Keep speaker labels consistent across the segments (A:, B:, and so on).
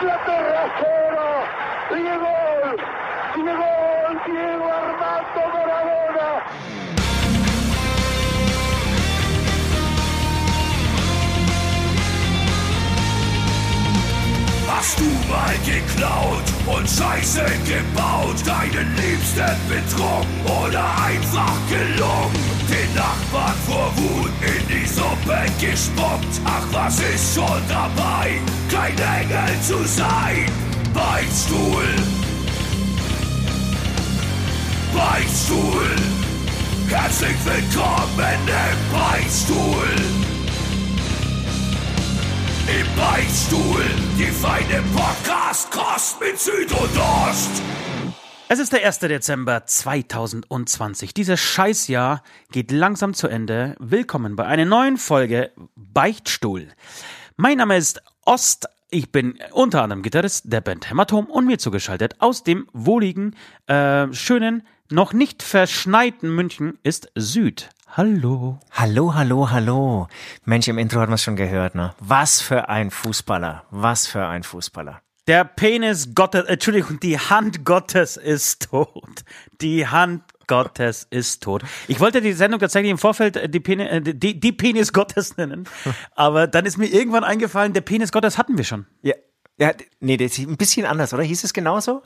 A: Inglaterra 0. Diego. Diego. Diego Armando Maradona.
B: Hast du mal geklaut und Scheiße gebaut, deinen Liebsten betrogen oder einfach gelungen? Den Nachbarn vor Wut in die Suppe gespuckt. Ach, was ist schon dabei, kein Engel zu sein? Beichtstuhl, Beichtstuhl, herzlich willkommen im Beichtstuhl. Im Beichtstuhl, die feine Podcast-Kost mit Süd und Ost.
C: Es ist der 1. Dezember 2020. Dieses Scheißjahr geht langsam zu Ende. Willkommen bei einer neuen Folge Beichtstuhl. Mein Name ist Ost. Ich bin unter anderem Gitarrist der Band Hämatom und mir zugeschaltet aus dem wohligen, äh, schönen, noch nicht verschneiten München ist Süd. Hallo.
D: Hallo, hallo, hallo. Mensch, im Intro hat man es schon gehört, ne? Was für ein Fußballer. Was für ein Fußballer.
C: Der Penis Gottes, Entschuldigung, die Hand Gottes ist tot. Die Hand Gottes ist tot. Ich wollte die Sendung tatsächlich im Vorfeld äh, die, Penis, äh, die, die Penis Gottes nennen, aber dann ist mir irgendwann eingefallen, der Penis Gottes hatten wir schon.
D: Ja, ja nee, das ist ein bisschen anders, oder? Hieß es genauso?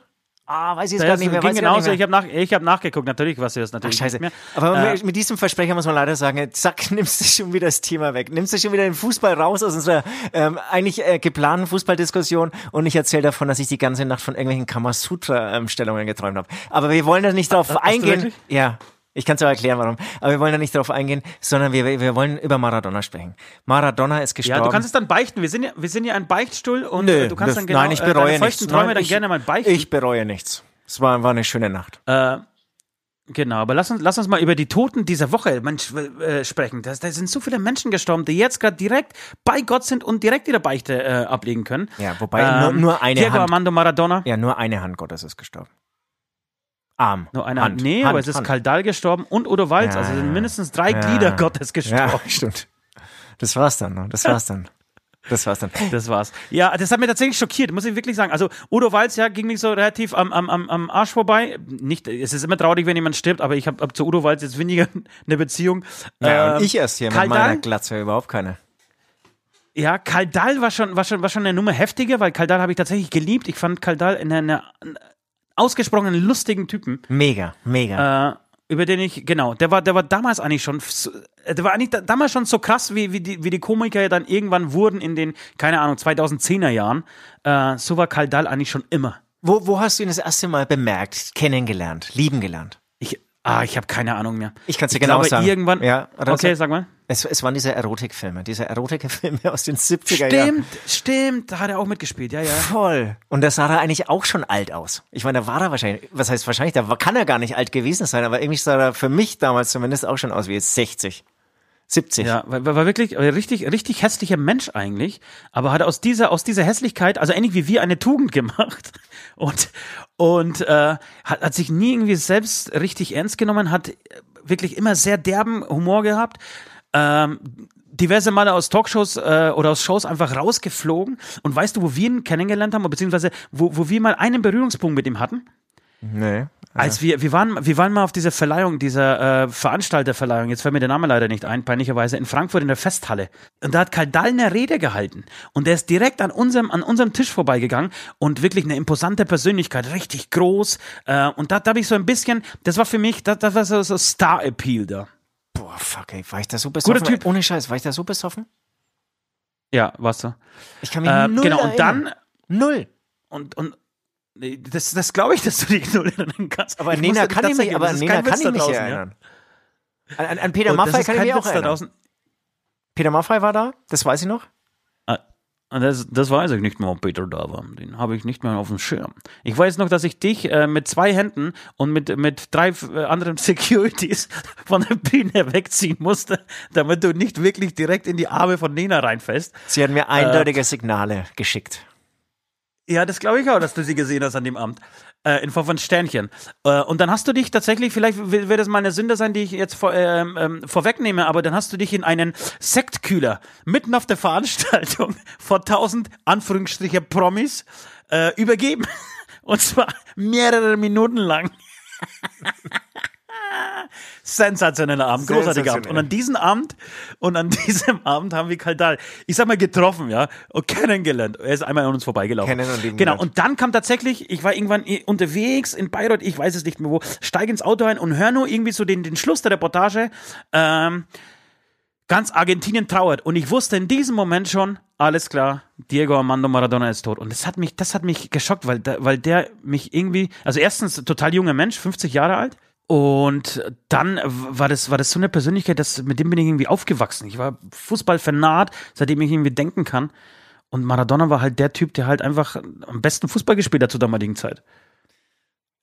D: Ah, weiß ich jetzt gar nicht mehr.
C: ging genauso, ich habe nach, ich hab nachgeguckt, natürlich was wir das
D: Ach,
C: natürlich
D: scheiße.
C: nicht mehr.
D: Aber
C: Äh,
D: mit diesem Versprecher muss man leider sagen, zack, nimmst du schon wieder das Thema weg. Nimmst du schon wieder den Fußball raus aus unserer ähm, eigentlich äh, geplanten Fußballdiskussion und ich erzähle davon, dass ich die ganze Nacht von irgendwelchen Kamasutra-Stellungen geträumt habe. Aber wir wollen da nicht drauf
C: du
D: eingehen. Ja. Ich kann es auch erklären, warum. Aber wir wollen da nicht drauf eingehen, sondern wir, wir wollen über Maradona sprechen. Maradona ist gestorben.
C: ja, du kannst es dann beichten. Wir sind ja, wir sind ja ein Beichtstuhl und
D: Nö,
C: äh, du kannst
D: das,
C: dann genau
D: nein, ich
C: äh,
D: bereue
C: deine
D: nichts.
C: Träume
D: Nein,
C: dann
D: ich,
C: gerne mal beichten.
D: Ich bereue nichts. Es war, war eine schöne Nacht.
C: Äh, genau, aber lass uns, lass uns mal über die Toten dieser Woche Mensch, äh, sprechen. Da, da sind so viele Menschen gestorben, die jetzt gerade direkt bei Gott sind und direkt ihre Beichte äh, ablegen können.
D: Ja, wobei nur, nur eine
C: Diego
D: Hand.
C: Armando Maradona.
D: Ja, nur eine Hand Gottes ist gestorben. Arm.
C: Nur eine
D: Hand.
C: Nee,
D: Hand,
C: aber es ist
D: Hand.
C: Kaldal gestorben und Odo Walz.
D: Ja,
C: also sind mindestens drei
D: Ja.
C: Glieder Gottes gestorben.
D: Ja, stimmt. Das war's dann. ne? Das war's dann. Das war's dann.
C: Das war's. Ja, das hat mich tatsächlich schockiert, muss ich wirklich sagen. Also Udo Walz, ja, ging mich so relativ am, am, am, Arsch vorbei. Nicht, es ist immer traurig, wenn jemand stirbt, aber ich habe hab zu Udo Walz jetzt weniger eine Beziehung.
D: Ja,
C: Ähm,
D: und ich erst hier mit
C: Kaldal?
D: meiner Glatze überhaupt keine.
C: Ja, Kaldal war schon, war schon, war schon eine Nummer heftiger, weil Kaldal habe ich tatsächlich geliebt. Ich fand Kaldal eine, eine, einen ausgesprochen lustigen Typen,
D: Mega, mega.
C: äh, über den ich, genau, der war, der war damals eigentlich schon, so- äh, der war eigentlich da, damals schon so krass, wie, wie, die, wie die Komiker ja dann irgendwann wurden in den, keine Ahnung, 2010er Jahren. Äh, so war Kaldal eigentlich schon immer.
D: wo, wo hast du ihn das erste Mal bemerkt, kennengelernt, lieben gelernt?
C: Ich, ah, ich habe keine Ahnung mehr.
D: Ich kann's dir
C: ich
D: genau
C: glaube,
D: sagen.
C: irgendwann.
D: Ja,
C: okay,
D: sag
C: mal.
D: Es, es waren diese Erotikfilme, diese Erotikfilme aus den 70er Jahren.
C: Stimmt, stimmt, da hat er auch mitgespielt, ja, ja.
D: Voll. Und da sah er eigentlich auch schon alt aus. Ich meine, da war er wahrscheinlich, was heißt wahrscheinlich, da war- kann er gar nicht alt gewesen sein, aber irgendwie sah er für mich damals zumindest auch schon aus wie jetzt 60. 70.
C: Ja, war, war wirklich ein richtig, richtig hässlicher Mensch eigentlich, aber hat aus dieser, aus dieser Hässlichkeit, also ähnlich wie wir, eine Tugend gemacht und, und äh, hat, hat sich nie irgendwie selbst richtig ernst genommen, hat äh, wirklich immer sehr derben Humor gehabt. Ähm, diverse Male aus Talkshows äh, oder aus Shows einfach rausgeflogen. Und weißt du, wo wir ihn kennengelernt haben, beziehungsweise wo, wo wir mal einen Berührungspunkt mit ihm hatten?
D: Nee.
C: Als wir, wir waren, wir waren mal auf dieser Verleihung, dieser äh, Veranstalterverleihung, jetzt fällt mir der Name leider nicht ein, peinlicherweise, in Frankfurt in der Festhalle. Und da hat Kaldal eine Rede gehalten. Und der ist direkt an unserem, an unserem Tisch vorbeigegangen und wirklich eine imposante Persönlichkeit, richtig groß. Äh, und da, da habe ich so ein bisschen, das war für mich, das, das war so, so Star-Appeal da.
D: Boah, fuck, ey, war ich da so besoffen?
C: Typ.
D: Ohne Scheiß, war ich da so besoffen?
C: Ja, warst du.
D: Ich kann mich
C: Äh,
D: null
C: genau, und
D: erinnern.
C: dann,
D: Null.
C: und, und, nee, das, das glaube ich, dass du dich null erinnern kannst.
D: Aber
C: Ich
D: Nena kann ich mich, aber Nena kann ich mich
C: draußen,
D: erinnern. An, an, an Peter
C: das
D: Maffay kann ich mich auch erinnern. Peter Maffay war da, das weiß ich noch.
C: Ah, das, das weiß ich nicht mehr, ob Peter da war. Den habe ich nicht mehr auf dem Schirm. Ich weiß noch, dass ich dich äh, mit zwei Händen und mit, mit drei äh, anderen Securities von der Bühne wegziehen musste, damit du nicht wirklich direkt in die Arme von Nena reinfällst.
D: Sie hat mir eindeutige Signale geschickt.
C: Ja, das glaube ich auch, dass du sie gesehen hast an dem Amt. Äh, in Form von Sternchen. Äh, und dann hast du dich tatsächlich, vielleicht wird das mal eine Sünde sein, die ich jetzt vor, ähm, ähm, vorwegnehme, aber dann hast du dich in einen Sektkühler mitten auf der Veranstaltung vor tausend Anführungsstriche Promis äh, übergeben. Und zwar mehrere Minuten lang. Sensationeller Abend, großartiger Abend. Und an diesem Abend und an diesem Abend haben wir Kaldal, ich sag mal, getroffen, ja, und kennengelernt. Er ist einmal an uns vorbeigelaufen.
D: Kennen und lieben
C: genau. Und dann kam tatsächlich, ich war irgendwann unterwegs in Bayreuth, ich weiß es nicht mehr wo, steige ins Auto ein und höre nur irgendwie so den, den Schluss der Reportage. Ähm, ganz Argentinien trauert. Und ich wusste in diesem Moment schon, alles klar, Diego Armando Maradona ist tot. Und das hat mich, das hat mich geschockt, weil, weil der mich irgendwie, also erstens total junger Mensch, 50 Jahre alt. Und dann war das, war das so eine Persönlichkeit, das, mit dem bin ich irgendwie aufgewachsen. Ich war Fußballfanat, seitdem ich irgendwie denken kann. Und Maradona war halt der Typ, der halt einfach am besten Fußball gespielt hat zur damaligen Zeit.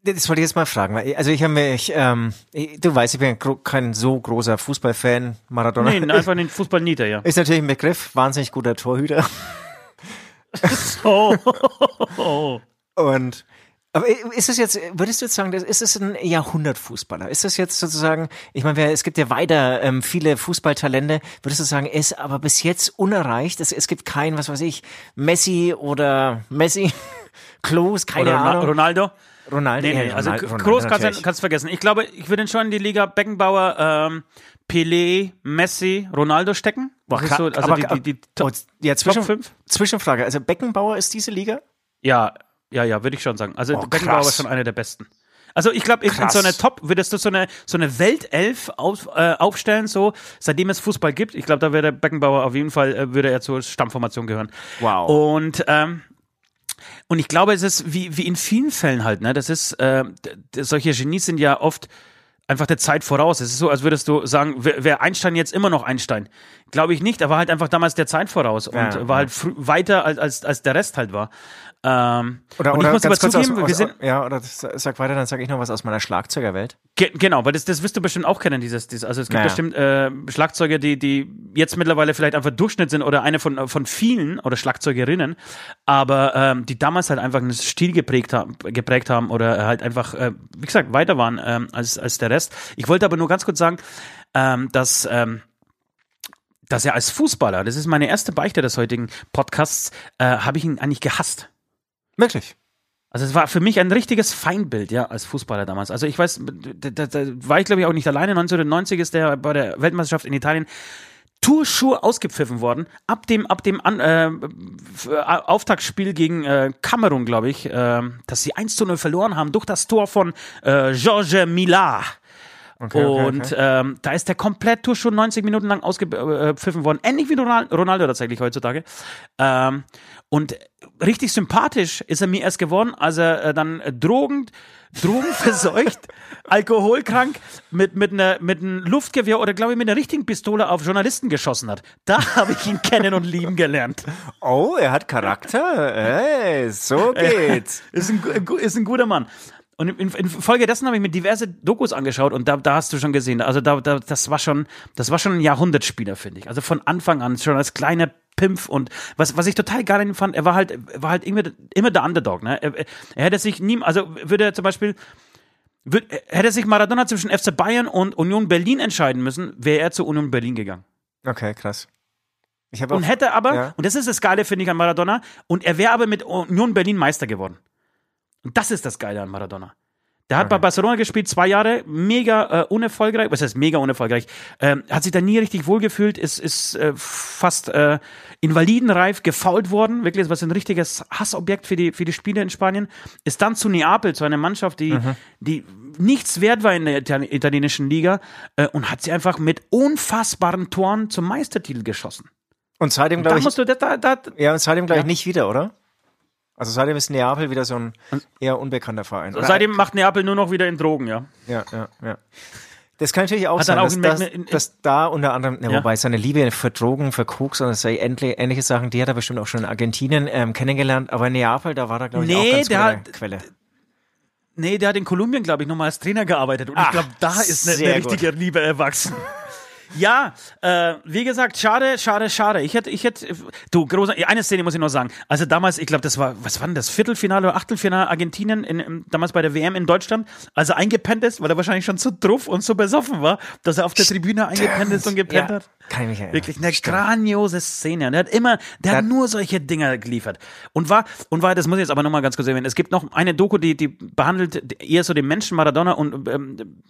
D: Das wollte ich jetzt mal fragen. Also ich habe mich, ähm, du weißt, ich bin kein so großer Fußballfan. Maradona
C: Nee, einfach den Fußball nieder, ja.
D: ist natürlich ein Begriff, wahnsinnig guter Torhüter.
C: Oh.
D: Und aber ist es jetzt, würdest du jetzt sagen, ist es ein Jahrhundertfußballer? Ist das jetzt sozusagen, ich meine, es gibt ja weiter ähm, viele Fußballtalente, würdest du sagen, ist aber bis jetzt unerreicht? Es, es gibt keinen, was weiß ich, Messi oder Messi, Klos, keine
C: Oder
D: Ahnung.
C: Ronaldo?
D: Ronaldo.
C: Nee, nee,
D: ja,
C: also
D: Ronaldo- Ronaldo
C: kannst du vergessen. Ich glaube, ich würde schon in die Liga Beckenbauer, ähm, Pelé, Messi, Ronaldo stecken.
D: Boah,
C: so, also
D: aber-
C: die, die, die
D: Oh,
C: Top,
D: ja,
C: Top
D: Zwischen,
C: 5?
D: Zwischenfrage, also Beckenbauer ist diese Liga?
C: Ja, ja, ja, würde ich schon sagen. Also
D: Oh,
C: Beckenbauer ist schon einer der besten. Also ich glaube, in
D: Krass.
C: so einer Top würdest du so eine so eine Weltelf auf, äh, aufstellen, so seitdem es Fußball gibt. Ich glaube, da würde Beckenbauer auf jeden Fall äh, würde er zur Stammformation gehören.
D: Wow.
C: Und ähm, und ich glaube, es ist wie wie in vielen Fällen halt, ne. Das ist äh, solche Genies sind ja oft einfach der Zeit voraus. Es ist so, als würdest du sagen, wer Einstein jetzt immer noch Einstein? Glaube ich nicht. Er war halt einfach damals der Zeit voraus und
D: Ja,
C: war halt weiter als, als als der Rest halt war. Ähm,
D: Oder,
C: und
D: oder
C: ich muss aber zugeben,
D: aus,
C: wir
D: aus,
C: sind
D: ja, oder sag weiter, dann sage ich noch was aus meiner Schlagzeugerwelt.
C: Ge genau, weil das, das wirst du bestimmt auch kennen, dieses, dieses also es gibt
D: Naja.
C: bestimmt äh, Schlagzeuger, die, die jetzt mittlerweile vielleicht einfach Durchschnitt sind oder eine von, von vielen oder Schlagzeugerinnen, aber ähm, die damals halt einfach einen Stil geprägt haben, geprägt haben oder halt einfach, äh, wie gesagt, weiter waren ähm, als, als der Rest. Ich wollte aber nur ganz kurz sagen, ähm, dass ähm, dass er als Fußballer, das ist meine erste Beichte des heutigen Podcasts, äh, habe ich ihn eigentlich gehasst.
D: Wirklich?
C: Also es war für mich ein richtiges Feindbild, ja, als Fußballer damals. Also ich weiß, da, da, da war ich glaube ich auch nicht alleine. 1990 ist der bei der Weltmeisterschaft in Italien Tourschuhe ausgepfiffen worden. Ab dem, ab dem An, äh, äh, Auftaktspiel gegen äh, Kamerun, glaube ich, äh, dass sie 1 zu 0 verloren haben durch das Tor von äh, Georges Millar.
D: Okay, okay,
C: Und
D: okay.
C: Ähm, da ist der komplett Tourschuh 90 Minuten lang ausgepfiffen worden. Ähnlich wie Ronaldo, tatsächlich heutzutage. Ähm, und richtig sympathisch ist er mir erst geworden, als er äh, dann äh, drogend, drogenverseucht, alkoholkrank mit, mit, einer, mit einem Luftgewehr oder glaube ich mit einer richtigen Pistole auf Journalisten geschossen hat. Da habe ich ihn kennen und lieben gelernt.
D: Oh, er hat Charakter. Ey, so geht's.
C: Ist ein, ist ein guter Mann. Und in, in Folge dessen habe ich mir diverse Dokus angeschaut und da, da hast du schon gesehen, also da, da, das war schon, das war schon ein Jahrhundertspieler, finde ich. Also von Anfang an, schon als kleiner Pimpf und was, was ich total geil an ihm fand, er war halt, war halt immer, immer der Underdog, ne? Er, er hätte sich nie, also würde er zum Beispiel, würd, hätte sich Maradona zwischen FC Bayern und Union Berlin entscheiden müssen, wäre er zu Union Berlin gegangen.
D: Okay, krass.
C: Und hätte aber,
D: Ja.
C: und das ist das Geile, finde ich, an Maradona, und er wäre aber mit Union Berlin Meister geworden. Und das ist das Geile an Maradona. Der hat bei Barcelona gespielt, zwei Jahre, mega äh, unerfolgreich, was heißt mega unerfolgreich, ähm, hat sich da nie richtig wohlgefühlt, ist, ist äh, fast äh, invalidenreif gefault worden, wirklich, was ein richtiges Hassobjekt für die, für die Spieler in Spanien, ist dann zu Neapel, zu einer Mannschaft, die, die nichts wert war in der Ital italienischen Liga äh, und hat sie einfach mit unfassbaren Toren zum Meistertitel geschossen.
D: und seitdem glaube ich,
C: musst du, da, da, da,
D: ja, und seitdem glaube ich
C: Ja.
D: nicht wieder, oder? Also seitdem ist Neapel wieder so ein eher unbekannter Verein. Oder-
C: seitdem macht Neapel nur noch wieder in Drogen, ja.
D: Ja, ja, ja. Das kann natürlich auch
C: Hat
D: sein,
C: dann auch
D: dass,
C: in-
D: dass,
C: in- in-
D: dass da unter anderem, na,
C: Ja.
D: wobei seine Liebe für Drogen, für Koks und so ähnliche, ähnliche Sachen, die hat er bestimmt auch schon in Argentinien ähm, kennengelernt, aber in Neapel, da war er, glaube ich, auch
C: Nee,
D: ganz
C: der hat-
D: Quelle.
C: Nee, der hat in Kolumbien, glaube ich, nochmal als Trainer gearbeitet. Und
D: Ach,
C: ich glaube, da ist eine, eine richtige Liebe erwachsen. Ja, äh, wie gesagt, schade, schade, schade. Ich hätte, ich hätte, du, großer, eine Szene muss ich noch sagen. Also damals, ich glaube, das war, was war denn das, Viertelfinale oder Achtelfinale Argentinien, in, in, damals bei der WM in Deutschland, als er eingepennt ist, weil er wahrscheinlich schon so druff und so besoffen war, dass er auf der Tribüne eingepennt ist und gepennt
D: Ja,
C: hat.
D: kann ich mich erinnern.
C: Wirklich eine grandiose Szene. Und der hat immer, der hat nur solche Dinger geliefert. Und war, und war, das muss ich jetzt aber nochmal ganz kurz erwähnen. Es gibt noch eine Doku, die, die behandelt eher so den Menschen Maradona und ähm,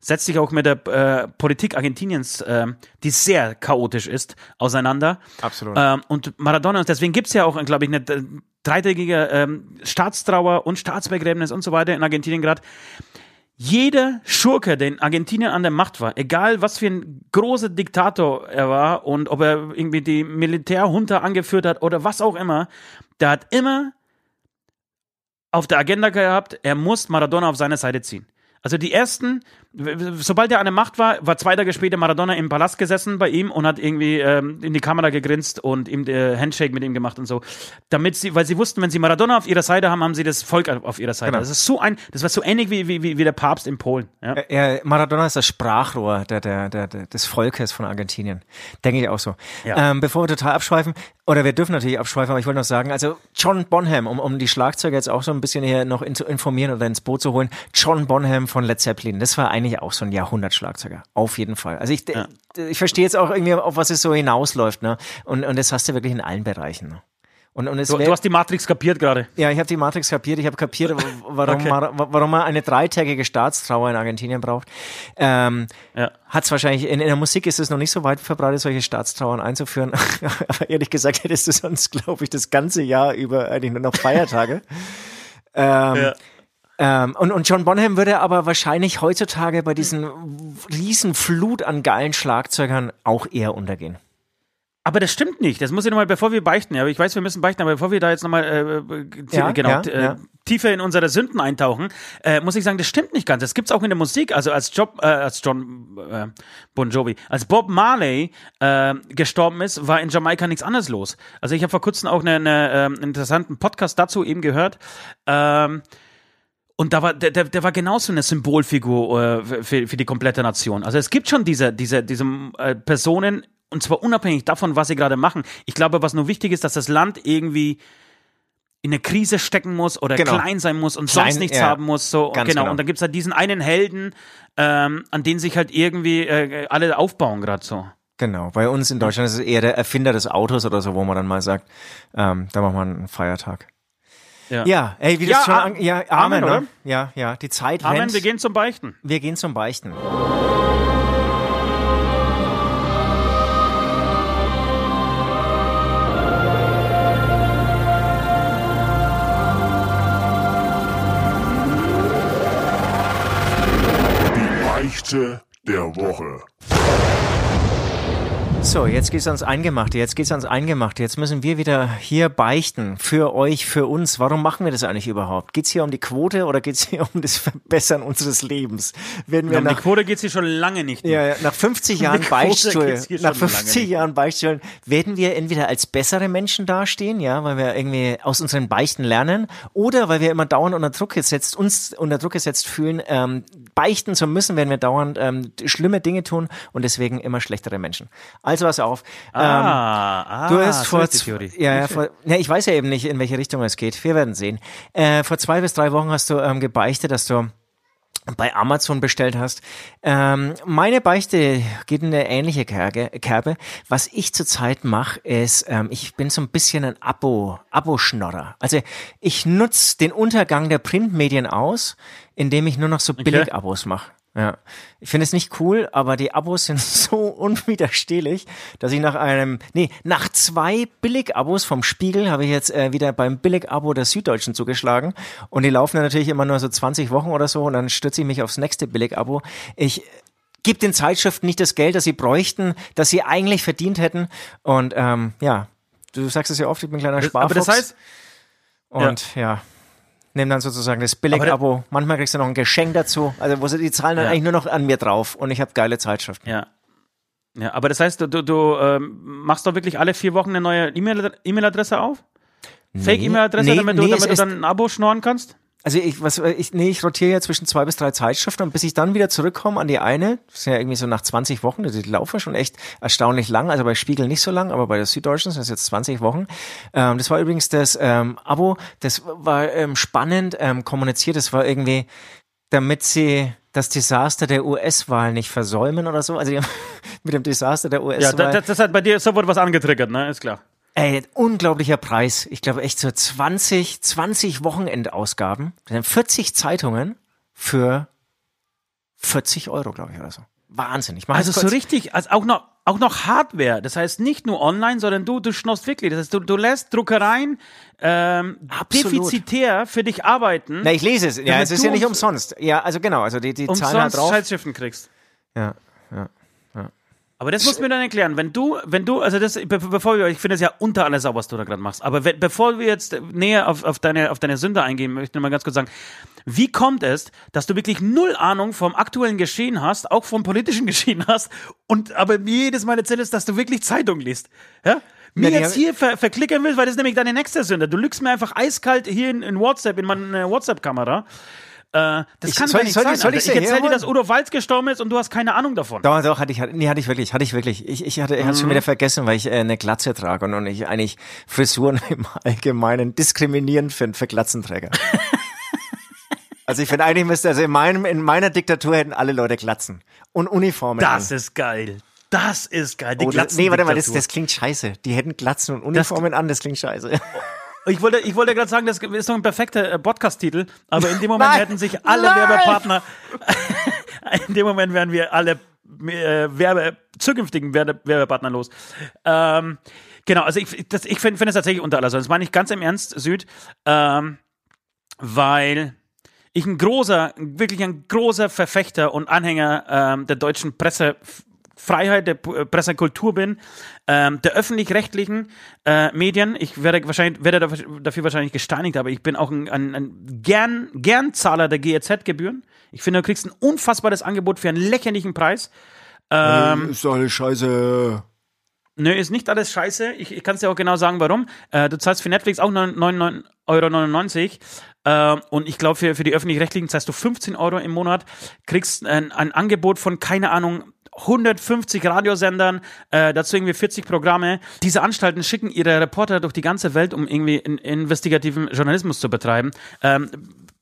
C: setzt sich auch mit der äh, Politik Argentiniens, ähm, die sehr chaotisch ist, auseinander.
D: Absolut.
C: Ähm, und Maradona, und deswegen gibt's ja auch, glaube ich, eine äh, dreitägige ähm, Staatstrauer und Staatsbegräbnis und so weiter in Argentinien gerade jeder Schurke, der in Argentinien an der Macht war, egal was für ein großer Diktator er war und ob er irgendwie die Militärhunter angeführt hat oder was auch immer, der hat immer auf der Agenda gehabt, er muss Maradona auf seine Seite ziehen. Also die ersten, sobald er an der Macht war, war zwei Tage später Maradona im Palast gesessen bei ihm und hat irgendwie ähm, in die Kamera gegrinst und ihm der Handshake mit ihm gemacht und so. Damit sie, weil sie wussten, wenn sie Maradona auf ihrer Seite haben, haben sie das Volk auf ihrer Seite.
D: Genau.
C: Das ist so ein, das war so ähnlich wie, wie, wie der Papst in Polen. Ja?
D: Ja, Maradona ist das Sprachrohr der, der, der, der, des Volkes von Argentinien. Denke ich auch so.
C: Ja.
D: Ähm, bevor wir total abschweifen, oder wir dürfen natürlich abschweifen, aber ich wollte noch sagen, also John Bonham, um, um die Schlagzeuger jetzt auch so ein bisschen hier noch in, zu informieren oder ins Boot zu holen, John Bonham von Led Zeppelin, das war eigentlich auch so ein Jahrhundertschlagzeuger. Auf jeden Fall. Also ich, ich verstehe jetzt auch irgendwie, auf was es so hinausläuft, ne? Und, und das hast du wirklich in allen Bereichen. Ne? Und, und es
C: Du,
D: wär-
C: du hast die Matrix kapiert gerade.
D: ja, ich habe die Matrix kapiert. Ich habe kapiert, warum,
C: Okay.
D: Mar- warum man eine dreitägige Staatstrauer in Argentinien braucht. Ähm,
C: Ja.
D: Hat es wahrscheinlich, in, in der Musik ist es noch nicht so weit verbreitet, solche Staatstrauern einzuführen. Aber ehrlich gesagt hättest du sonst, glaube ich, das ganze Jahr über eigentlich nur noch Feiertage. ähm,
C: Ja.
D: ähm, und, und John Bonham würde aber wahrscheinlich heutzutage bei diesen riesen Flut an geilen Schlagzeugern auch eher untergehen.
C: Aber das stimmt nicht. Das muss ich nochmal, bevor wir beichten. Ja, ich weiß, wir müssen beichten, aber bevor wir da jetzt nochmal äh, äh,
D: Ja,
C: genau,
D: ja,
C: äh,
D: ja.
C: tiefer in unsere Sünden eintauchen, äh, muss ich sagen, das stimmt nicht ganz. Das gibt's auch in der Musik. Also als Job, äh, als John äh, Bon Jovi, als Bob Marley äh, gestorben ist, war in Jamaika nichts anderes los. Also ich habe vor kurzem auch einen eine, ähm, interessanten Podcast dazu eben gehört. Ähm, und da war, der, der, der war genauso eine Symbolfigur äh, für, für die komplette Nation. Also es gibt schon diese, diese, diese äh, Personen, und zwar unabhängig davon, was sie gerade machen. Ich glaube, was nur wichtig ist, dass das Land irgendwie in eine Krise stecken muss oder
D: Genau.
C: klein sein muss und
D: Klein,
C: sonst nichts
D: ja.
C: haben muss. So, genau.
D: genau.
C: Und dann gibt's halt diesen einen Helden, ähm, an den sich halt irgendwie äh, alle aufbauen gerade so.
D: Genau, bei uns in Deutschland ist es eher der Erfinder des Autos oder so, wo man dann mal sagt, ähm, da machen wir einen Feiertag.
C: Ja.
D: Ja, ey, wie
C: Ja,
D: das schon
C: a-
D: an, ja, Amen,
C: Amen,
D: ne?
C: oder?
D: Ja, ja, die Zeit
C: Amen,
D: rennt.
C: wir gehen zum Beichten.
D: wir gehen zum Beichten.
B: Die Beichte der Woche.
D: So, jetzt geht's ans Eingemachte, jetzt geht's ans Eingemachte. Jetzt müssen wir wieder hier beichten. Für euch, für uns. Warum machen wir das eigentlich überhaupt? Geht's hier um die Quote oder geht's hier um das Verbessern unseres Lebens? Werden wir
C: Um die
D: nach
C: Quote geht's hier schon lange nicht. mehr.
D: Ja, nach 50 Jahren Beichtstuhl, nach
C: schon lange
D: 50
C: nicht.
D: Jahren Beichtstuhl werden wir entweder als bessere Menschen dastehen, ja, weil wir irgendwie aus unseren Beichten lernen, oder weil wir immer dauernd unter Druck gesetzt, uns unter Druck gesetzt fühlen, ähm, beichten zu müssen, werden wir dauernd ähm, schlimme Dinge tun und deswegen immer schlechtere Menschen. Also pass auf. ähm,
C: Ah, ah,
D: Du hast vor,
C: Theorie.
D: ja, ja, vor, ja, ich weiß ja eben nicht, in welche Richtung es geht. Wir werden sehen. Äh, vor zwei bis drei Wochen hast du ähm, gebeichtet, dass du bei Amazon bestellt hast. Ähm, meine Beichte geht in eine ähnliche Kerbe. Kerbe. Was ich zurzeit mache, ist, ähm, ich bin so ein bisschen ein Abo, Abo-Schnorrer. Also ich nutze den Untergang der Printmedien aus, indem ich nur noch so Billig-Abos mache. Ja. Ich finde es nicht cool, aber die Abos sind so unwiderstehlich, dass ich nach einem, nee, nach zwei Billig-Abos vom Spiegel habe ich jetzt äh, wieder beim Billig-Abo der Süddeutschen zugeschlagen. Und die laufen dann natürlich immer nur so 20 Wochen oder so und dann stürze ich mich aufs nächste Billig-Abo. Ich gebe den Zeitschriften nicht das Geld, das sie bräuchten, das sie eigentlich verdient hätten. Und ähm, ja, du sagst es ja oft, ich bin ein kleiner Sparfuchs.
C: Aber das heißt,
D: und ja. Nehme dann sozusagen das Billig-Abo. Manchmal kriegst du noch ein Geschenk dazu. Also wo sie die zahlen dann
C: Ja.
D: eigentlich nur noch an mir drauf und ich habe geile Zeitschriften.
C: Ja. Ja, aber das heißt, du, du, du ähm, machst doch wirklich alle vier Wochen eine neue E-Mail- E-Mail-Adresse auf? Fake-E-Mail-Adresse,
D: nee,
C: damit, du,
D: nee,
C: damit du dann ein Abo schnorren kannst?
D: Also ich, was, ich, nee, ich rotiere ja zwischen zwei bis drei Zeitschriften und bis ich dann wieder zurückkomme an die eine, das sind ja irgendwie so nach 20 Wochen, die laufen schon echt erstaunlich lang, also bei Spiegel nicht so lang, aber bei der Süddeutschen sind es jetzt 20 Wochen. Ähm, das war übrigens das ähm, Abo, das war ähm, spannend ähm, kommuniziert, das war irgendwie, damit sie das Desaster der US-Wahl nicht versäumen oder so, also mit dem Desaster der
C: Ja,
D: US-Wahl.
C: das, das hat bei dir sofort was angetriggert, ne? Ist klar.
D: Ey, unglaublicher Preis. Ich glaube echt so 20, 20 Wochenendausgaben. Das sind 40 Zeitungen für 40 Euro, glaube ich, oder so. Wahnsinn. Ich
C: Also so richtig, also auch noch, auch noch Hardware. Das heißt nicht nur online, sondern du, du schnorst wirklich. Das heißt, du, du lässt Druckereien ähm,
D: Absolut.
C: defizitär für dich arbeiten,
D: Na, ich lese es. Ja, es ist ja nicht
C: ums-
D: umsonst. Ja, also genau, also die, die zahlen
C: umsonst
D: drauf.
C: Zeitschriften kriegst.
D: Ja, ja.
C: Aber das musst du mir dann erklären. Wenn du, wenn du, also das, be bevor wir, ich finde es ja unter alles sauber, was du da gerade machst. Aber wenn, bevor wir jetzt näher auf, auf deine, auf deine Sünde eingehen, möchte ich mal ganz kurz sagen, wie kommt es, dass du wirklich null Ahnung vom aktuellen Geschehen hast, auch vom politischen Geschehen hast, und aber jedes Mal erzählst, dass du wirklich Zeitung liest? Ja? Mir
D: Ja,
C: jetzt hier ver verklickern willst, weil das ist nämlich deine nächste Sünde. Du lügst mir einfach eiskalt hier in, in WhatsApp, in meine WhatsApp-Kamera. Äh, das
D: Ich-
C: kann
D: soll
C: doch
D: ich-
C: nicht
D: soll ich-
C: sein.
D: soll ich sie
C: ich erzähl dir, dass Udo Walz gestorben ist und du hast keine Ahnung davon.
D: Doch, doch, hatte ich, hatte- nee, hatte ich wirklich, hatte ich wirklich. Ich, ich hatte, ich hatte
C: Mhm.
D: schon wieder vergessen, weil ich äh, eine Glatze trage und, und ich eigentlich Frisuren im Allgemeinen diskriminierend finde für Glatzenträger. also ich finde eigentlich müsste, also in meinem, in meiner Diktatur hätten alle Leute Glatzen und Uniformen.
C: Das
D: an.
C: ist geil. Das ist geil. Die
D: Oh, das, nee, warte mal, das, das klingt scheiße. Die hätten Glatzen und Uniformen an, das klingt scheiße.
C: Ich wollte, ich wollte gerade sagen, das ist doch ein perfekter äh, Podcast-Titel, aber in dem Moment
D: Nein!
C: hätten sich alle
D: Nein!
C: Werbepartner, in dem Moment wären wir alle äh, Werbe, zukünftigen Werbe, Werbepartner los. Ähm, genau, also ich, das, ich finde find das tatsächlich unter aller Sonne. Das meine ich ganz im Ernst, Süd, ähm, weil ich ein großer, wirklich ein großer Verfechter und Anhänger ähm, der deutschen Pressefreiheit, der äh, Pressekultur bin, ähm, der öffentlich-rechtlichen äh, Medien. Ich werde wahrscheinlich werde dafür, wahrscheinlich gesteinigt, aber ich bin auch ein, ein, ein gern Gernzahler der GEZ-Gebühren. Ich finde, du kriegst ein unfassbares Angebot für einen lächerlichen Preis. Ähm,
D: ist doch alles scheiße.
C: Nö, ist nicht alles scheiße. Ich, ich kann es dir auch genau sagen, warum. Äh, du zahlst für Netflix auch 99,99 Euro. Äh, und ich glaube, für, für die Öffentlich-Rechtlichen zahlst du 15 Euro im Monat, kriegst ein, ein Angebot von, keine Ahnung, 150 Radiosendern, äh, dazu irgendwie 40 Programme. Diese Anstalten schicken ihre Reporter durch die ganze Welt, um irgendwie in, investigativen Journalismus zu betreiben. Ähm,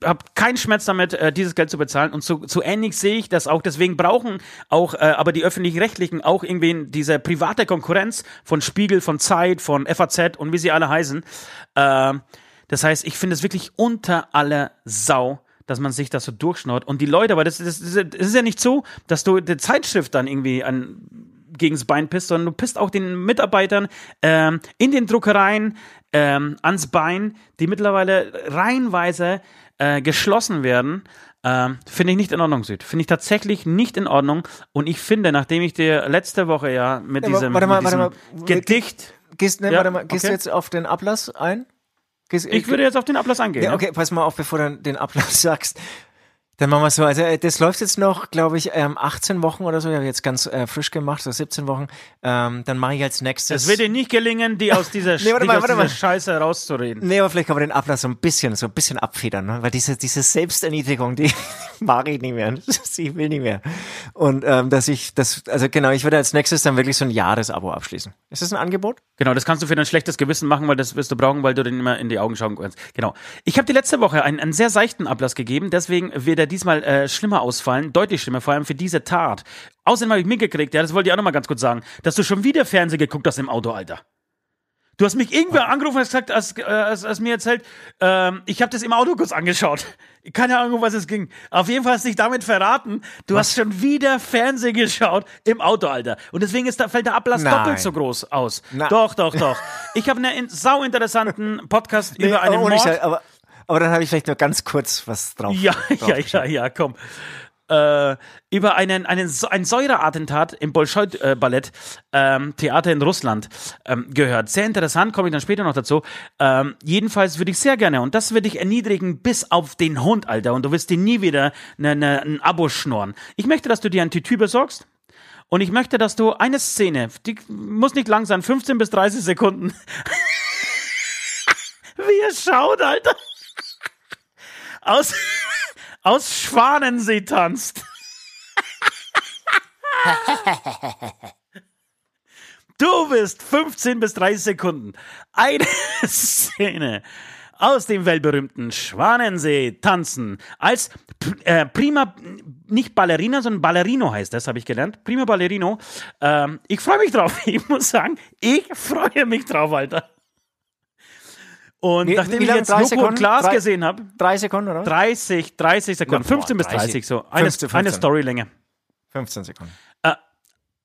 C: hab keinen Schmerz damit, äh, dieses Geld zu bezahlen. Und so, so ähnlich sehe ich das auch. Deswegen brauchen auch äh, aber die öffentlich-rechtlichen auch irgendwie diese private Konkurrenz von Spiegel, von Zeit, von FAZ und wie sie alle heißen. Ähm, das heißt, ich finde es wirklich unter aller Sau, dass man sich das so durchschnurrt. Und die Leute, aber das, das, das ist ja nicht so, dass du die Zeitschrift dann irgendwie an gegens Bein pisst, sondern du pisst auch den Mitarbeitern ähm, in den Druckereien ähm, ans Bein, die mittlerweile reihenweise äh, geschlossen werden. Ähm, finde ich nicht in Ordnung, Süd. Finde ich tatsächlich nicht in Ordnung. Und ich finde, nachdem ich dir letzte Woche ja mit
D: Ja,
C: diesem,
D: warte mal,
C: mit diesem
D: warte mal.
C: Gedicht,
D: Gehst, ne,
C: Ja,
D: warte mal, gehst
C: okay.
D: du jetzt auf den Ablass ein?
C: Ich würde jetzt auf den Ablass eingehen.
D: Ja,
C: ja.
D: okay, pass mal auf, bevor du den Ablass sagst. Dann machen wir so. Also äh, das läuft jetzt noch, glaube ich, ähm, 18 Wochen oder so. Ich habe jetzt ganz äh, frisch gemacht, so 17 Wochen. Ähm, dann mache ich als nächstes.
C: Es wird dir nicht gelingen, die aus dieser,
D: Nee, warte mal, warte mal.
C: Scheiße rauszureden.
D: Nee, aber vielleicht kann man den Ablass so ein bisschen, so ein bisschen abfedern, ne? Weil diese, diese Selbsterniedrigung, die mag ich nicht mehr. Ich will nicht mehr. Und ähm, dass ich das, also genau, ich würde als nächstes dann wirklich so ein Jahresabo abschließen. Ist das ein Angebot?
C: Genau, das kannst du für dein schlechtes Gewissen machen, weil das wirst du brauchen, weil du den immer in die Augen schauen kannst. Genau. Ich habe dir letzte Woche einen, einen sehr seichten Ablass gegeben, deswegen wird er diesmal äh, schlimmer ausfallen, deutlich schlimmer, vor allem für diese Tat. Außerdem habe ich mitgekriegt, ja, das wollte ich auch noch mal ganz kurz sagen, dass du schon wieder Fernsehen geguckt hast im Auto, Alter. Du hast mich irgendwer angerufen und hast gesagt, als, äh, als, als mir erzählt, ähm, ich habe das im Auto kurz angeschaut. Keine Ahnung, um was es ging. Auf jeden Fall hast du dich damit verraten. Du hast schon wieder Fernsehen geschaut im Auto, Alter. Und deswegen ist da, fällt der Ablass
D: Nein.
C: doppelt so groß aus.
D: Na-
C: Doch, doch, doch. Ich habe einen in, sau interessanten Podcast über einen Mord.
D: Scheiß, aber, aber dann habe ich vielleicht nur ganz kurz was drauf.
C: Ja, ja,
D: draufgeschaut.
C: ja, ja, komm. äh, über einen, einen, ein Säureattentat im Bolschoi-Ballett ähm, Theater in Russland ähm, gehört. Sehr interessant, komme ich dann später noch dazu. Ähm, jedenfalls würde ich sehr gerne, und das würde ich erniedrigen bis auf den Hund, Alter, und du wirst dir nie wieder ne, ne, ein Abo schnorren. Ich möchte, dass du dir ein Tütü besorgst. Und ich möchte, dass du eine Szene, die muss nicht lang sein, 15 bis 30 Sekunden. Wie er schaut, Alter. Aus, aus Schwanensee tanzt. Du bist 15 bis 30 Sekunden. Eine Szene aus dem weltberühmten Schwanensee tanzen als äh, prima, nicht Ballerina, sondern Ballerino heißt das, habe ich gelernt. Prima Ballerino. Ähm, ich freue mich drauf. Ich muss sagen, ich freue mich drauf, Alter. Und
D: Wie-
C: nachdem
D: wie
C: ich jetzt Joko
D: Sekunden?
C: und Klaas
D: Drei-
C: gesehen habe,
D: Drei Sekunden, oder?
C: 30, 30 Sekunden,
D: Na,
C: 15
D: boah,
C: bis 30,
D: 30,
C: so. Eine,
D: 15,
C: eine
D: 15.
C: Storylänge.
D: 15 Sekunden.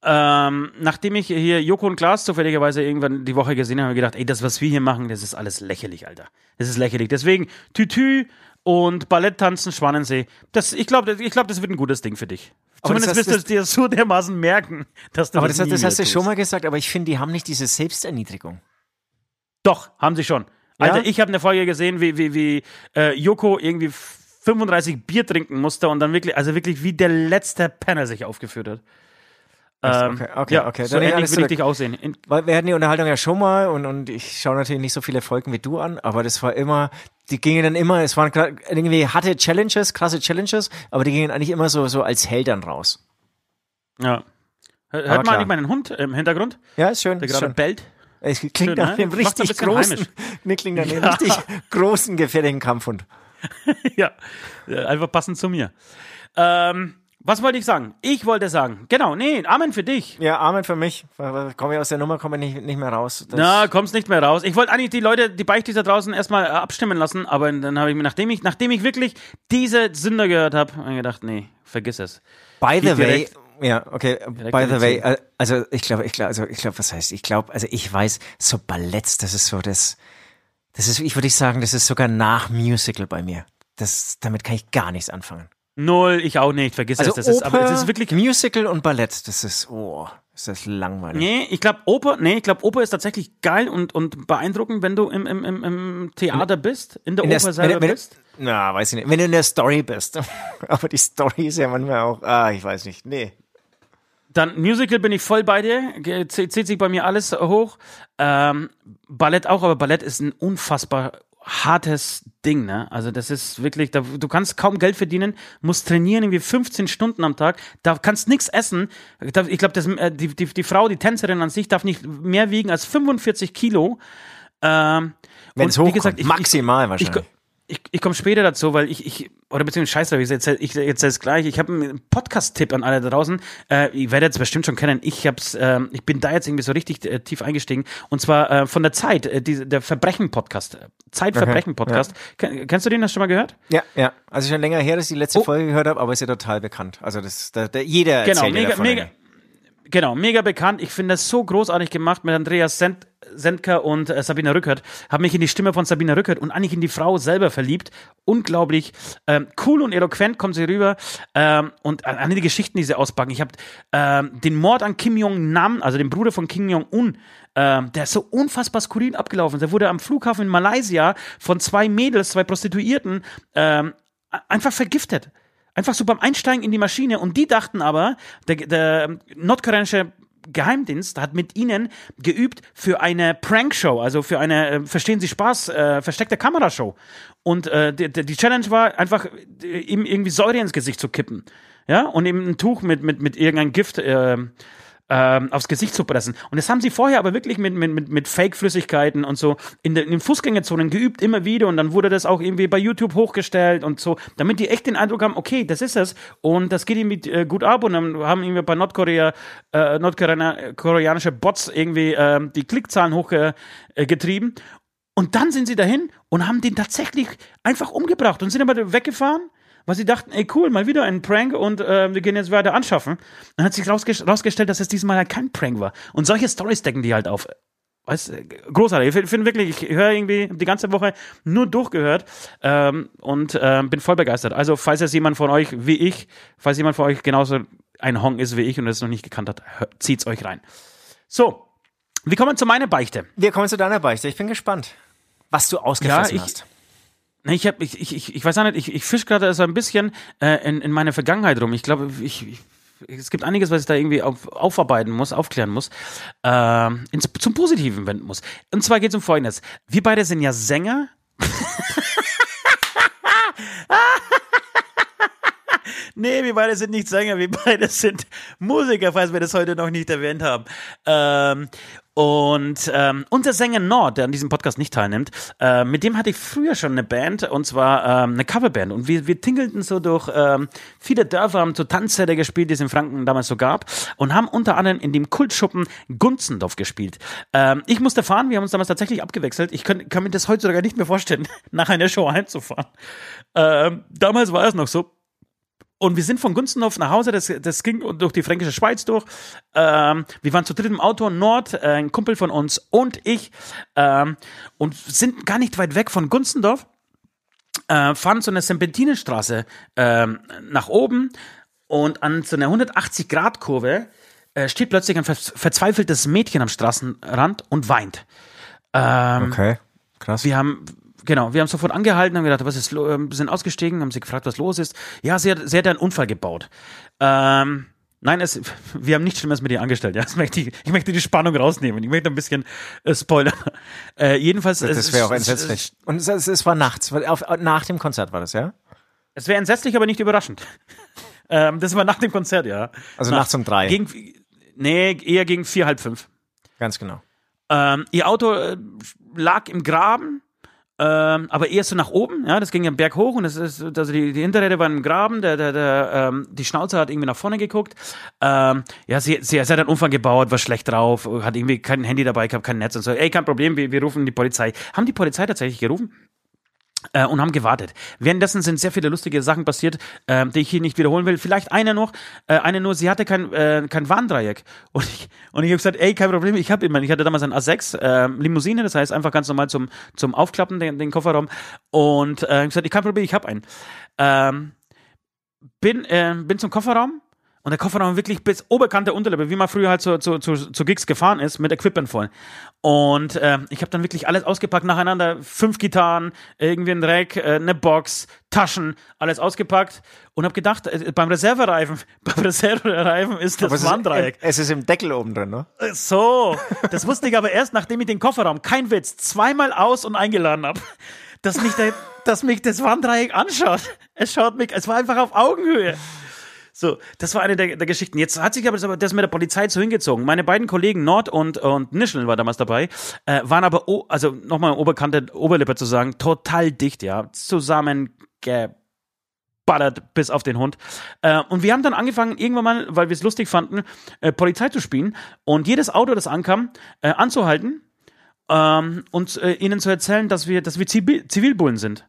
C: Ähm, nachdem ich hier Joko und Klaas zufälligerweise irgendwann die Woche gesehen habe, habe ich gedacht, ey, das, was wir hier machen, das ist alles lächerlich, Alter. Das ist lächerlich. Deswegen Tütü und Balletttanzen, Schwanensee. Das, ich glaube, ich glaub, das wird ein gutes Ding für dich.
D: Aber
C: Zumindest wirst
D: heißt,
C: du es dir so dermaßen merken, dass du
D: Aber
C: das,
D: das, das hast du schon mal gesagt, aber ich finde, die haben nicht diese Selbsterniedrigung.
C: Doch, haben sie schon.
D: Ja?
C: Alter, ich habe eine Folge gesehen, wie, wie, wie äh, Joko irgendwie 35 Bier trinken musste und dann wirklich, also wirklich wie der letzte Penner sich aufgeführt hat. Ähm,
D: okay, okay,
C: ja,
D: okay.
C: So
D: Dann
C: ähnlich will ich dich aussehen. In,
D: Weil wir hatten die Unterhaltung ja schon mal und, und ich schaue natürlich nicht so viele Folgen wie du an, aber das war immer, die gingen dann immer, es waren irgendwie harte Challenges, krasse Challenges, aber die gingen eigentlich immer so, so als Held dann raus.
C: Ja. Hört man eigentlich meinen Hund im Hintergrund,
D: Ja, ist schön.
C: der gerade
D: schön.
C: bellt?
D: Es klingt
C: Schön,
D: nach
C: ne?
D: einem
C: ein
D: richtig großen,
C: heimisch.
D: mir klingt nach einem
C: Ja.
D: richtig großen, gefährlichen Kampfhund.
C: ja, äh, einfach passend zu mir. Ähm, was wollte ich sagen? Ich wollte sagen, genau, nee, Amen für dich.
D: Ja, Amen für mich. Komme ich aus der Nummer, komme ich nicht, nicht mehr raus. Das,
C: Na, kommst nicht mehr raus. Ich wollte eigentlich die Leute, die Beichtis da draußen erstmal äh, abstimmen lassen, aber dann habe ich mir, nachdem ich, nachdem ich wirklich diese Sünder gehört habe, gedacht, nee, vergiss es.
D: By the
C: Geht
D: way,
C: direkt-
D: ja, okay,
C: direkt
D: by the way, äh, also ich glaube, ich glaube, also ich glaube, was heißt, ich glaube, also ich weiß, so Ballett, das ist so das, das ist, ich würde ich sagen, das ist sogar nach Musical bei mir. Das, damit kann ich gar nichts anfangen.
C: Null, ich auch nicht, vergiss
D: Also
C: es. Das ist, aber
D: Oper,
C: es ist wirklich,
D: Musical und Ballett, das ist, oh, ist das langweilig.
C: Nee, ich glaube Oper, nee, ich glaube Oper ist tatsächlich geil und, und beeindruckend, wenn du im, im, im, im Theater bist, in der
D: In der-
C: Oper
D: wenn-
C: selber
D: wenn-
C: bist.
D: Na, weiß ich nicht. Wenn du in der Story bist. Aber die Story ist ja manchmal auch, ah, ich weiß nicht. Nee.
C: Dann Musical bin ich voll bei dir, zählt sich bei mir alles hoch. Ähm, Ballett auch, aber Ballett ist ein unfassbar hartes Ding, ne? Also das ist wirklich, da, du kannst kaum Geld verdienen, musst trainieren irgendwie 15 Stunden am Tag, da kannst nichts essen. Ich glaube, äh, die, die, die Frau, die Tänzerin an sich darf nicht mehr wiegen als 45 Kilo. Ähm,
D: Wenn es hochkommt,
C: gesagt, ich-
D: maximal
C: ich,
D: wahrscheinlich.
C: ich, ich komme später dazu, weil ich, ich oder beziehungsweise scheiße, ich erzähl, ich erzähle es gleich. Ich habe einen Podcast-Tipp an alle da draußen. Äh, ihr werdet es bestimmt schon kennen. Ich hab's, ähm, ich bin da jetzt irgendwie so richtig äh, tief eingestiegen. Und zwar äh, von der Zeit, äh, die, der Verbrechen-Podcast. Zeitverbrechen-Podcast. Ken, kennst du den? Hast du schon mal gehört?
D: ja, ja. Also schon länger her, dass ich die letzte
C: Oh.
D: Folge gehört habe, aber ist ja total bekannt. Also das, da, da, jeder
C: Genau,
D: erzählt ja
C: mega,
D: davon.
C: mega, genau, mega bekannt. Ich finde das so großartig gemacht mit Andreas Send, Sendker und äh, Sabina Rückert. Habe mich in die Stimme von Sabina Rückert und eigentlich in die Frau selber verliebt. Unglaublich ähm, cool und eloquent kommt sie rüber. Ähm, und an, an die Geschichten, die sie auspacken. Ich habe ähm, den Mord an Kim Jong-nam, also dem Bruder von Kim Jong-un, ähm, der ist so unfassbar skurril abgelaufen. Der wurde am Flughafen in Malaysia von zwei Mädels, zwei Prostituierten, ähm, einfach vergiftet. Einfach so beim Einsteigen in die Maschine. Und die dachten aber, der, der nordkoreanische Geheimdienst hat mit ihnen geübt für eine Prankshow, also für eine, äh, verstehen Sie Spaß, äh, versteckte Kamerashow. Und äh, die, die Challenge war einfach, äh, ihm irgendwie Säure ins Gesicht zu kippen. Ja, und eben ein Tuch mit, mit, mit irgendeinem Gift äh, ähm, aufs Gesicht zu pressen. Und das haben sie vorher aber wirklich mit, mit, mit, Fake-Flüssigkeiten und so in, den- in den Fußgängerzonen geübt, immer wieder. Und dann wurde das auch irgendwie bei YouTube hochgestellt und so, damit die echt den Eindruck haben, okay, das ist es. Und das geht irgendwie äh, gut ab. Und dann haben irgendwie bei Nordkorea, äh, nordkoreanische Bots irgendwie äh, die Klickzahlen hochgetrieben. Äh, und dann sind sie dahin und haben den tatsächlich einfach umgebracht und sind aber weggefahren weil sie dachten, ey cool, mal wieder ein Prank und äh, wir gehen jetzt weiter anschaffen. Dann hat sich rausge rausgestellt, dass es diesmal halt kein Prank war. Und solche Stories decken die halt auf. Weißt, großartig. Ich finde find wirklich, ich höre irgendwie die ganze Woche nur durchgehört ähm, und ähm, bin voll begeistert. Also, falls jetzt jemand von euch wie ich, falls jemand von euch genauso ein Hong ist wie ich und es noch nicht gekannt hat, zieht's euch rein. So, wir kommen zu meiner Beichte.
D: Wir kommen zu deiner Beichte. Ich bin gespannt, was du ausgefressen
C: Ja, ich-
D: hast.
C: Ich, hab, ich, ich, ich, weiß auch nicht, ich, ich fisch gerade so ein bisschen äh, in, in meine Vergangenheit rum. Ich glaube, ich, ich, es gibt einiges, was ich da irgendwie auf, aufarbeiten muss, aufklären muss, ähm, ins, zum Positiven wenden muss. Und zwar geht es um Folgendes. Wir beide sind ja Sänger. Nee, wir beide sind nicht Sänger, wir beide sind Musiker, falls wir das heute noch nicht erwähnt haben. Ähm, und ähm, unser Sänger Nord, der an diesem Podcast nicht teilnimmt, äh, mit dem hatte ich früher schon eine Band, und zwar ähm, eine Coverband. Und wir, wir tingelten so durch ähm, viele Dörfer, haben so Tanzsäle gespielt, die es in Franken damals so gab, und haben unter anderem in dem Kultschuppen Gunzendorf gespielt. Ähm, ich musste fahren, wir haben uns damals tatsächlich abgewechselt. Ich kann, kann mir das heute sogar nicht mehr vorstellen, nach einer Show heimzufahren. Ähm, damals war es noch so. Und wir sind von Gunzenhof nach Hause, das, das ging durch die fränkische Schweiz durch. Ähm, wir waren zu dritt im Auto, Nord, äh, ein Kumpel von uns und ich, ähm, und sind gar nicht weit weg von Gunzendorf, äh, fahren so eine Serpentinenstraße ähm, nach oben und an so einer 180-Grad-Kurve äh, steht plötzlich ein ver verzweifeltes Mädchen am Straßenrand und weint. Ähm,
D: Okay, krass.
C: wir haben, genau, wir haben sofort angehalten, haben gedacht, was ist, ähm, sind ausgestiegen, haben sie gefragt, was los ist. Ja, sie hat, sie hat einen Unfall gebaut. Ähm, nein, es, wir haben nichts Schlimmes mit ihr angestellt. Ja, das möchte ich, ich möchte die Spannung rausnehmen. Ich möchte ein bisschen äh, spoilern. Äh, jedenfalls,
D: das wäre auch entsetzlich. Und es, es, es war nachts, auf, nach dem Konzert war das, ja?
C: Es wäre entsetzlich, aber nicht überraschend. ähm, das war nach dem Konzert, ja.
D: Also nachts um drei.
C: Gegen, nee, eher gegen vier, halb fünf.
D: Ganz genau.
C: Ähm, ihr Auto äh, lag im Graben, ähm, aber eher so nach oben. Ja, das ging ja Berg hoch und das ist, also die, die Hinterräder waren im Graben. Der, der, der, ähm, die Schnauze hat irgendwie nach vorne geguckt. Ähm, ja, sie, sie, sie hat einen Unfall gebaut, war schlecht drauf, hat irgendwie kein Handy dabei gehabt, kein Netz und so. Ey, kein Problem, wir, wir rufen die Polizei. Haben die Polizei tatsächlich gerufen? Äh, und haben gewartet. Währenddessen sind sehr viele lustige Sachen passiert, äh, die ich hier nicht wiederholen will. Vielleicht eine noch, äh, eine nur, sie hatte kein, äh, kein Warndreieck. Und ich, und ich habe gesagt, ey, kein Problem, ich habe immer, ich hatte damals ein A6 äh, Limousine, das heißt einfach ganz normal zum, zum Aufklappen, den, den Kofferraum. Und äh, ich gesagt, kein Problem, ich habe einen. Ähm, bin, äh, bin zum Kofferraum und der Kofferraum wirklich bis oberkante Unterlippe, wie man früher halt zu, zu, zu, zu Gigs gefahren ist, mit Equipment voll. Und äh, ich habe dann wirklich alles ausgepackt nacheinander. Fünf Gitarren, irgendwie ein Rack, äh, eine Box, Taschen, alles ausgepackt und habe gedacht, äh, beim Reservereifen, beim Reservereifen ist das
D: es
C: Warndreieck.
D: es ist im Deckel oben drin, ne?
C: So, das wusste ich aber erst, nachdem ich den Kofferraum, kein Witz, zweimal aus und eingeladen habe, dass mich, der, dass mich das Warndreieck anschaut. Es schaut mich, es war einfach auf Augenhöhe. So, das war eine der, der Geschichten. Jetzt hat sich aber das, mit der Polizei so hingezogen. Meine beiden Kollegen Nord und, und Nischel war damals dabei, äh, waren aber, o, also nochmal Oberkante, Oberlippe zu sagen, total dicht, ja, zusammengeballert bis auf den Hund. Äh, und wir haben dann angefangen, irgendwann mal, weil wir es lustig fanden, äh, Polizei zu spielen und jedes Auto, das ankam, äh, anzuhalten ähm, und äh, ihnen zu erzählen, dass wir, dass wir Zivi Zivilbullen sind.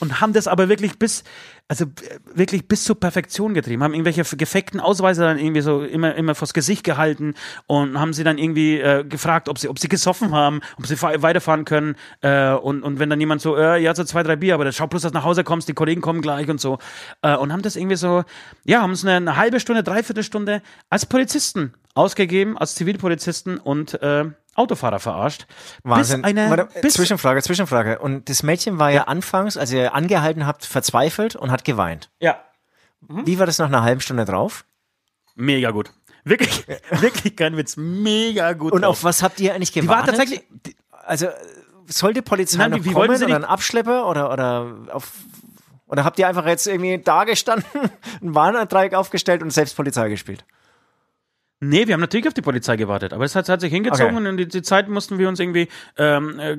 C: Und, haben das aber wirklich bis, also äh, wirklich bis zur Perfektion getrieben, haben irgendwelche gefekten Ausweise dann irgendwie so immer, immer vors Gesicht gehalten und haben sie dann irgendwie äh, gefragt, ob sie, ob sie gesoffen haben, ob sie fa- weiterfahren können. Äh, und, und wenn dann jemand so, äh, ja, so zwei, drei Bier, aber dann schau bloß, dass du nach Hause kommst, die Kollegen kommen gleich und so. Äh, und haben das irgendwie so, ja, haben uns eine, eine halbe Stunde, dreiviertel Stunde als Polizisten ausgegeben, als Zivilpolizisten und äh, Autofahrer verarscht.
D: Wahnsinn.
C: Bis eine,
D: Warte,
C: bis,
D: Zwischenfrage, Zwischenfrage. Und das Mädchen war ja, anfangs, als ihr angehalten habt, verzweifelt und hat geweint.
C: ja,
D: Wie war das nach einer halben Stunde drauf?
C: Mega gut. Wirklich, wirklich kein Witz. Mega gut.
D: Und
C: drauf.
D: auf was habt ihr eigentlich
C: die
D: gewartet?
C: war tatsächlich. Die,
D: Also sollte Polizei
C: Nein,
D: noch
C: wie-
D: kommen
C: sie
D: oder
C: die-
D: ein Abschlepper oder oder auf oder habt ihr einfach jetzt irgendwie da gestanden, ein Warndreieck aufgestellt und selbst Polizei gespielt?
C: Nee, wir haben natürlich auf die Polizei gewartet, aber es hat, hat sich hingezogen
D: Okay.
C: und die, die Zeit mussten wir uns irgendwie ähm, äh,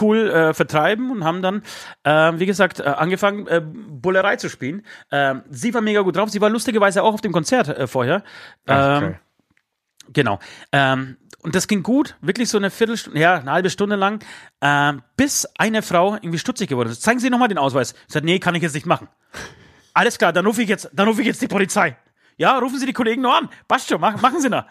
C: cool äh, vertreiben und haben dann, äh, wie gesagt, äh, angefangen, äh, Bullerei zu spielen. Ähm, sie war mega gut drauf. Sie war lustigerweise auch auf dem Konzert äh, vorher. Ähm, Genau. Ähm, und das ging gut, wirklich so eine Viertelstunde, ja, eine halbe Stunde lang, ähm, bis eine Frau irgendwie stutzig geworden ist. Zeigen Sie nochmal den Ausweis. Ich sagte, nee, kann ich jetzt nicht machen. Alles klar, dann rufe ich jetzt, dann rufe ich jetzt die Polizei. Ja, rufen Sie die Kollegen noch an. Passt schon, mach, machen Sie noch.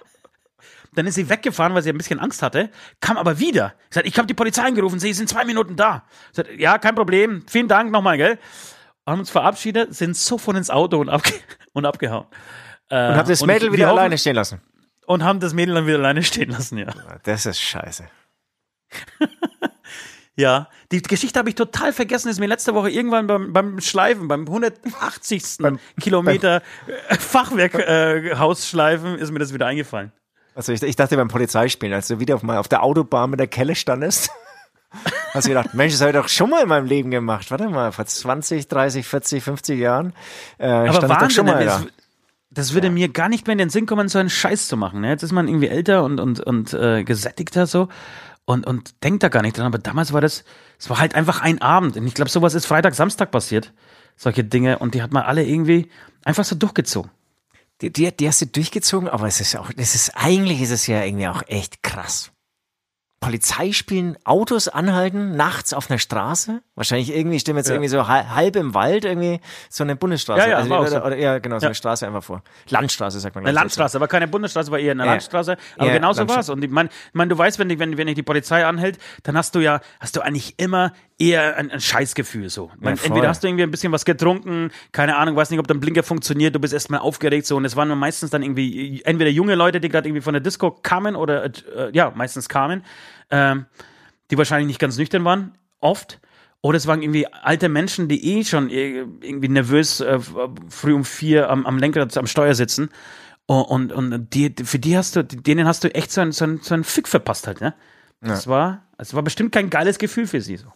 C: Dann ist sie weggefahren, weil sie ein bisschen Angst hatte, kam aber wieder. Ich sagte, ich habe die Polizei angerufen, sie sind zwei Minuten da. Ich sagte, ja, kein Problem, vielen Dank nochmal, gell? Haben uns verabschiedet, sind sofort ins Auto und, abge und abgehauen. Äh,
D: Und habt das Mädel wieder
C: hoffen-
D: alleine stehen lassen.
C: Und haben das Mädel dann wieder alleine stehen lassen, ja.
D: Das ist scheiße.
C: Ja, die Geschichte habe ich total vergessen, ist mir letzte Woche irgendwann beim, beim Schleifen, beim 180. Kilometer äh, Fachwerkhausschleifen äh, Hausschleifen ist mir das wieder eingefallen.
D: Also ich, ich dachte beim Polizeispielen, als du wieder auf, mal auf der Autobahn mit der Kelle standest, hast du gedacht, Mensch, das habe ich doch schon mal in meinem Leben gemacht. Warte mal, vor 20, 30, 40, 50 Jahren äh,
C: Aber
D: stand ich doch
C: Wahnsinn,
D: schon mal da.
C: das, würde mir gar nicht mehr in den Sinn kommen, so einen Scheiß zu machen. Ne? Jetzt ist man irgendwie älter und, und, und äh, gesättigter so und, und denkt da gar nicht dran. Aber damals war das, es war halt einfach ein Abend. Und ich glaube, sowas ist Freitag, Samstag passiert. Solche Dinge. Und die hat man alle irgendwie einfach so durchgezogen.
D: Die, die, die hast du durchgezogen, aber es ist auch, das ist, eigentlich ist es ja irgendwie auch echt krass. Polizei spielen, Autos anhalten, nachts auf einer Straße. Wahrscheinlich irgendwie, ich stelle mir jetzt
C: Ja.
D: irgendwie so hal- halb im Wald irgendwie so eine Bundesstraße.
C: Ja, ja,
D: also,
C: war
D: oder,
C: so.
D: oder, ja, genau, so
C: Ja.
D: eine Straße einfach vor. Landstraße, sagt man.
C: Eine
D: ich,
C: Landstraße, aber keine Bundesstraße, war eher eine. Landstraße. Aber
D: Ja,
C: genau so
D: Landstraße.
C: war's. Und ich meine, ich mein, du weißt, wenn wenn, wenn dich die Polizei anhält, dann hast du ja, hast du eigentlich immer eher ein, ein Scheißgefühl so. Ich mein,
D: Ja,
C: entweder hast du irgendwie ein bisschen was getrunken, keine Ahnung, weiß nicht, ob dein Blinker funktioniert, du bist erstmal aufgeregt so. Und es waren meistens dann irgendwie entweder junge Leute, die gerade irgendwie von der Disco kamen oder, äh, ja, meistens kamen, ähm, die wahrscheinlich nicht ganz nüchtern waren, oft. Oder es waren irgendwie alte Menschen, die eh schon irgendwie nervös äh, früh um vier am, am Lenkrad, am Steuer sitzen. Und, und, und die, für die hast du, denen hast du echt so einen, so einen, so einen Fick verpasst halt, ne? Das war, es war bestimmt kein geiles Gefühl für sie so.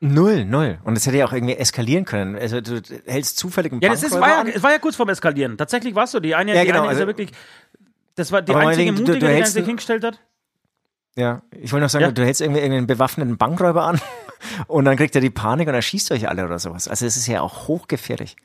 D: Null, null. Und das hätte ja auch irgendwie eskalieren können. Also du hältst zufällig einen
C: Ja, das ist, war ja, es war ja kurz vorm Eskalieren. Tatsächlich war es so. Die eine,
D: Ja,
C: die
D: genau,
C: eine ist
D: also-
C: ja wirklich, das war die einzige
D: meinetwegen, du-
C: Mutige,
D: du
C: die
D: hältst
C: sich hingestellt hat.
D: Ja, ich wollte noch sagen,
C: Ja.
D: du hältst irgendwie einen bewaffneten Bankräuber an und dann kriegt er die Panik und erschießt euch alle oder sowas. Also es ist ja auch hochgefährlich.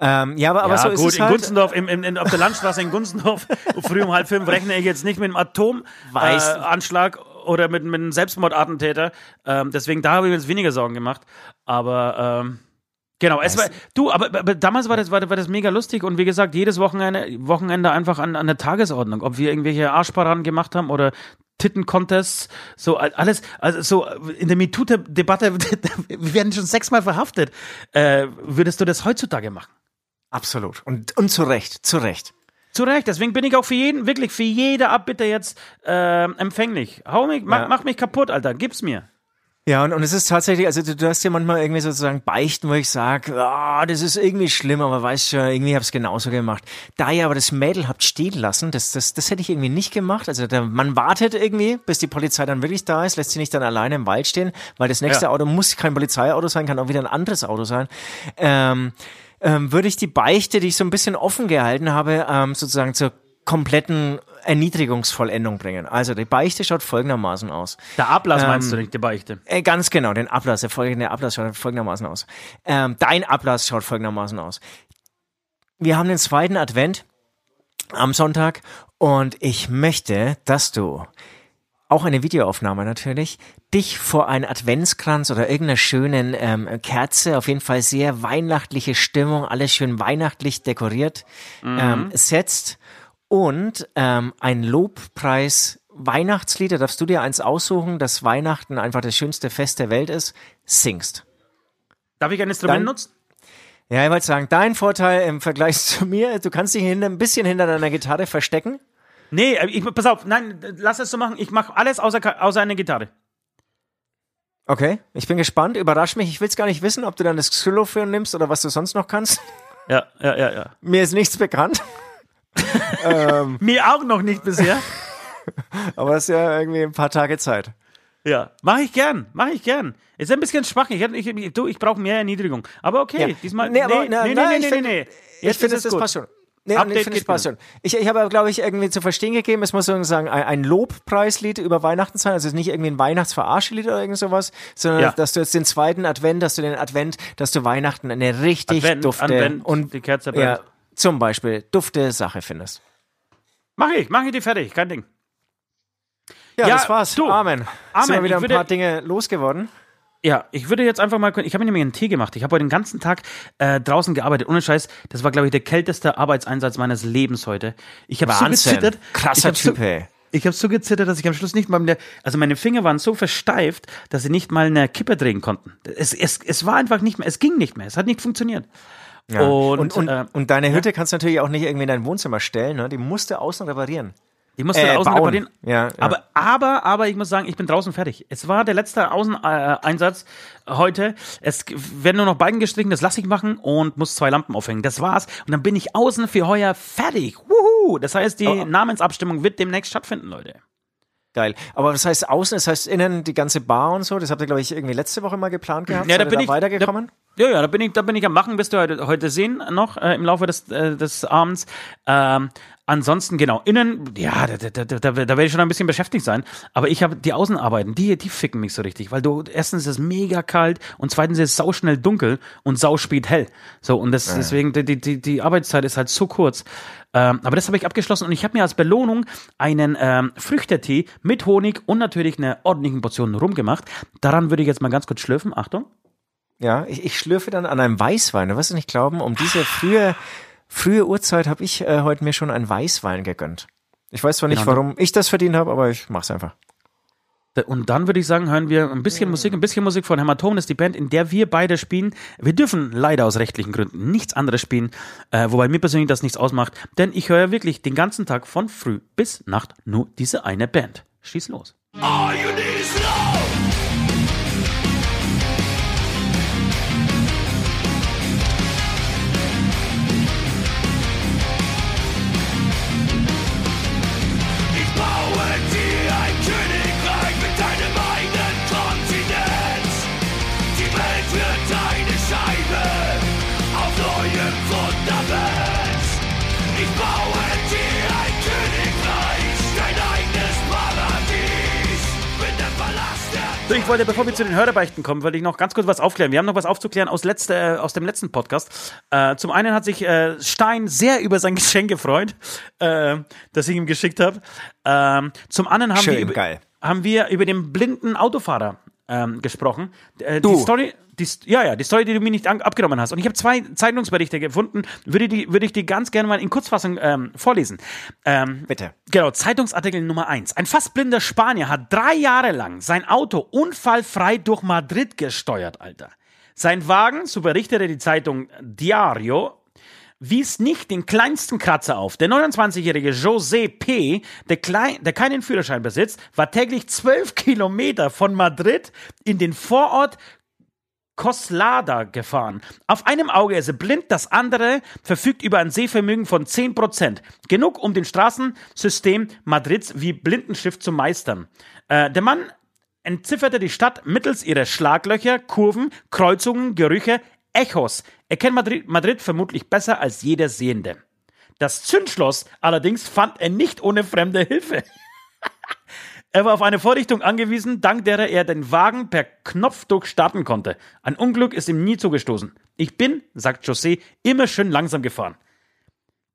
D: Ähm, ja, aber, aber
C: ja,
D: so ist
C: gut,
D: es
C: in
D: halt.
C: Gunzendorf, im, im, in, auf der Landstraße in Gunzendorf, früh um halb fünf rechne ich jetzt nicht mit einem Atomanschlag äh, oder mit, mit einem Selbstmordattentäter. Ähm, deswegen, da habe ich mir jetzt weniger Sorgen gemacht. Aber ähm, genau, es war, du, aber, aber damals war das, war, war das mega lustig und wie gesagt, jedes Wochenende, Wochenende einfach an, an der Tagesordnung. Ob wir irgendwelche Arschparaden gemacht haben oder Titten-Contests, so all- alles, also so in der MeToo-Debatte, wir werden schon sechsmal verhaftet. Äh, würdest du das heutzutage machen?
D: Absolut. Und, und zu Recht, zu Recht.
C: Zu Recht, deswegen bin ich auch für jeden, wirklich für jede Abbitte jetzt äh, empfänglich. Hau mich, mach,
D: Ja.
C: mach mich kaputt, Alter, gib's mir.
D: Ja, und, und es ist tatsächlich, also du, du hast ja manchmal irgendwie sozusagen Beichten, wo ich sage, ah, das ist irgendwie schlimm, aber weißt schon, irgendwie hab's genauso gemacht. Da ihr aber das Mädel habt stehen lassen, das, das, das hätte ich irgendwie nicht gemacht. Also der, man wartet irgendwie, bis die Polizei dann wirklich da ist, lässt sie nicht dann alleine im Wald stehen, weil das nächste
C: Ja.
D: Auto muss kein Polizeiauto sein, kann auch wieder ein anderes Auto sein. Ähm, ähm, würde ich die Beichte, die ich so ein bisschen offen gehalten habe, ähm, sozusagen zur kompletten Erniedrigungsvollendung bringen. Also die Beichte schaut folgendermaßen aus.
C: Der Ablass meinst
D: Ähm,
C: du nicht, die Beichte.
D: Äh, ganz genau, den Ablass, der folgende Ablass schaut folgendermaßen aus. Ähm, dein Ablass schaut folgendermaßen aus. Wir haben den zweiten Advent am Sonntag und ich möchte, dass du auch eine Videoaufnahme natürlich, dich vor einen Adventskranz oder irgendeiner schönen ähm, Kerze, auf jeden Fall sehr weihnachtliche Stimmung, alles schön weihnachtlich dekoriert, ähm, setzt und ähm, ein Lobpreis Weihnachtslied, da darfst du dir eins aussuchen, dass Weihnachten einfach das schönste Fest der Welt ist, singst.
C: Darf ich ein Instrument
D: dann-
C: nutzen?
D: Ja, ich wollte sagen, dein Vorteil im Vergleich zu mir, du kannst dich hinter, ein bisschen hinter deiner Gitarre verstecken.
C: Nee, äh, ich, pass auf, nein, lass es so machen. Ich mache alles außer, außer eine Gitarre.
D: Okay, ich bin gespannt, überrasch mich. Ich will es gar nicht wissen, ob du dann das Xylophon nimmst oder was du sonst noch kannst.
C: Ja, ja, ja, ja.
D: Mir ist nichts bekannt,
C: Mir auch noch nicht bisher.
D: aber es ist ja irgendwie ein paar Tage Zeit.
C: ja, mache ich gern, mache ich gern. Ist ein bisschen schwach. Ich, ich, ich, du, ich brauche mehr Erniedrigung. Aber okay,
D: Ja.
C: diesmal.
D: Nee, aber-
C: nee,
D: na-
C: nee,
D: na,
C: nee,
D: ich
C: nee,
D: find-
C: nee, nee.
D: Ich
C: Jetzt
D: finde, das passt schon. Nee,
C: Update
D: ich das
C: geht
D: passt schon. Ich, ich habe aber, glaube ich, irgendwie zu verstehen gegeben, es muss sozusagen ein, ein Lobpreislied über Weihnachten sein. Also es ist nicht irgendwie ein Weihnachtsverarschelied oder irgend sowas, sondern
C: Ja.
D: dass du jetzt den zweiten Advent, dass du den Advent, dass du Weihnachten eine richtig
C: Advent,
D: dufte
C: Advent,
D: und
C: die Kerze
D: ja,
C: brennt.
D: Zum Beispiel dufte Sache findest.
C: Mach ich, mach ich die fertig, kein Ding.
D: Ja,
C: Ja,
D: das war's.
C: du.
D: Amen.
C: Amen.
D: Sind wir wieder
C: Ich
D: ein
C: würde-
D: paar Dinge losgeworden.
C: Ja, ich würde jetzt einfach mal, ich habe mir nämlich einen Tee gemacht. Ich habe heute den ganzen Tag äh, draußen gearbeitet. Ohne Scheiß, das war, glaube ich, der kälteste Arbeitseinsatz meines Lebens heute. Ich habe so gezittert.
D: Krasser
C: ich hab so,
D: Typ, ey.
C: Ich habe so gezittert, dass ich am Schluss nicht mal, mehr, also meine Finger waren so versteift, dass sie nicht mal eine Kippe drehen konnten. Es, es, es war einfach nicht mehr, es ging nicht mehr, es hat nicht funktioniert.
D: Ja.
C: Und,
D: Und, und,
C: äh,
D: und deine Hütte kannst du natürlich auch nicht irgendwie in dein Wohnzimmer stellen, ne? Die musst du außen reparieren.
C: Ich musste
D: Äh,
C: außen
D: bauen.
C: reparieren.
D: Ja, ja.
C: Aber, aber, aber ich muss sagen, ich bin draußen fertig. Es war der letzte Außeneinsatz heute. Es werden nur noch Balken gestrichen, das lasse ich machen und muss zwei Lampen aufhängen. Das war's. Und dann bin ich außen für heuer fertig. Wuhu! Das heißt, die
D: Aber-
C: Namensabstimmung wird demnächst stattfinden, Leute.
D: Geil. Aber das heißt außen, das heißt innen die ganze Bar und so, das habt ihr, glaube ich, irgendwie letzte Woche mal geplant gehabt.
C: Ja, da
D: Seid
C: bin ich
D: weitergekommen?
C: Da, ja, ja, da bin ich, da bin ich am machen, wirst du heute, heute sehen noch äh, im Laufe des, äh, des Abends. Ähm, ansonsten genau innen, ja, da, da, da, da, da werde ich schon ein bisschen beschäftigt sein. Aber ich habe die Außenarbeiten, die, die ficken mich so richtig, weil du erstens ist es mega kalt und zweitens ist es sauschnell dunkel und sauspät hell. So und das deswegen die, die, die, die Arbeitszeit ist halt so kurz. Ähm, aber das habe ich abgeschlossen und ich habe mir als Belohnung einen ähm, Früchtetee mit Honig und natürlich eine ordentliche Portion Rum gemacht. Daran würde ich jetzt mal ganz kurz schlürfen. Achtung.
D: Ja, ich, ich schlürfe dann an einem Weißwein. Du wirst es nicht glauben, um diese frühe, frühe Uhrzeit habe ich äh, heute mir schon einen Weißwein gegönnt. Ich weiß zwar nicht,
C: Genau.
D: warum ich das verdient habe, aber ich mach's einfach.
C: Und dann würde ich sagen, hören wir ein bisschen Musik, ein bisschen Musik von Hämatom, das ist die Band, in der wir beide spielen. Wir dürfen leider aus rechtlichen Gründen nichts anderes spielen, äh, wobei mir persönlich das nichts ausmacht, denn ich höre wirklich den ganzen Tag von früh bis Nacht nur diese eine Band. Schieß los.
B: All you need ich
C: wollte, bevor wir zu den Hörerbeichten kommen, wollte ich noch ganz kurz was aufklären. Wir haben noch was aufzuklären aus, letzte, äh, aus dem letzten Podcast. Äh, zum einen hat sich äh, Stein sehr über sein Geschenk gefreut, äh, das ich ihm geschickt habe. Ähm, zum anderen haben
D: Schön,
C: wir, über,
D: geil.
C: haben wir über den blinden Autofahrer ähm, gesprochen. Äh,
D: Du.
C: Die Story, die, ja, ja, die Story, die du mir nicht an, abgenommen hast. Und ich habe zwei Zeitungsberichte gefunden, würde die, würde ich die ganz gerne mal in Kurzfassung ähm, vorlesen. Ähm,
D: Bitte.
C: Genau, Zeitungsartikel Nummer eins. Ein fast blinder Spanier hat drei Jahre lang sein Auto unfallfrei durch Madrid gesteuert, Alter. Sein Wagen, so berichtete die Zeitung Diario, wies nicht den kleinsten Kratzer auf. Der 29-jährige José P., der, klein, der keinen Führerschein besitzt, war täglich zwölf Kilometer von Madrid in den Vorort Coslada gefahren. Auf einem Auge ist er blind, das andere verfügt über ein Sehvermögen von 10%. Genug, um den Straßensystem Madrids wie Blindenschrift zu meistern. Äh, der Mann entzifferte die Stadt mittels ihrer Schlaglöcher, Kurven, Kreuzungen, Gerüche, Echos. Er kennt Madrid, Madrid vermutlich besser als jeder Sehende. Das Zündschloss allerdings fand er nicht ohne fremde Hilfe. Er war auf eine Vorrichtung angewiesen, dank derer er den Wagen per Knopfdruck starten konnte. Ein Unglück ist ihm nie zugestoßen. Ich bin, sagt José, immer schön langsam gefahren.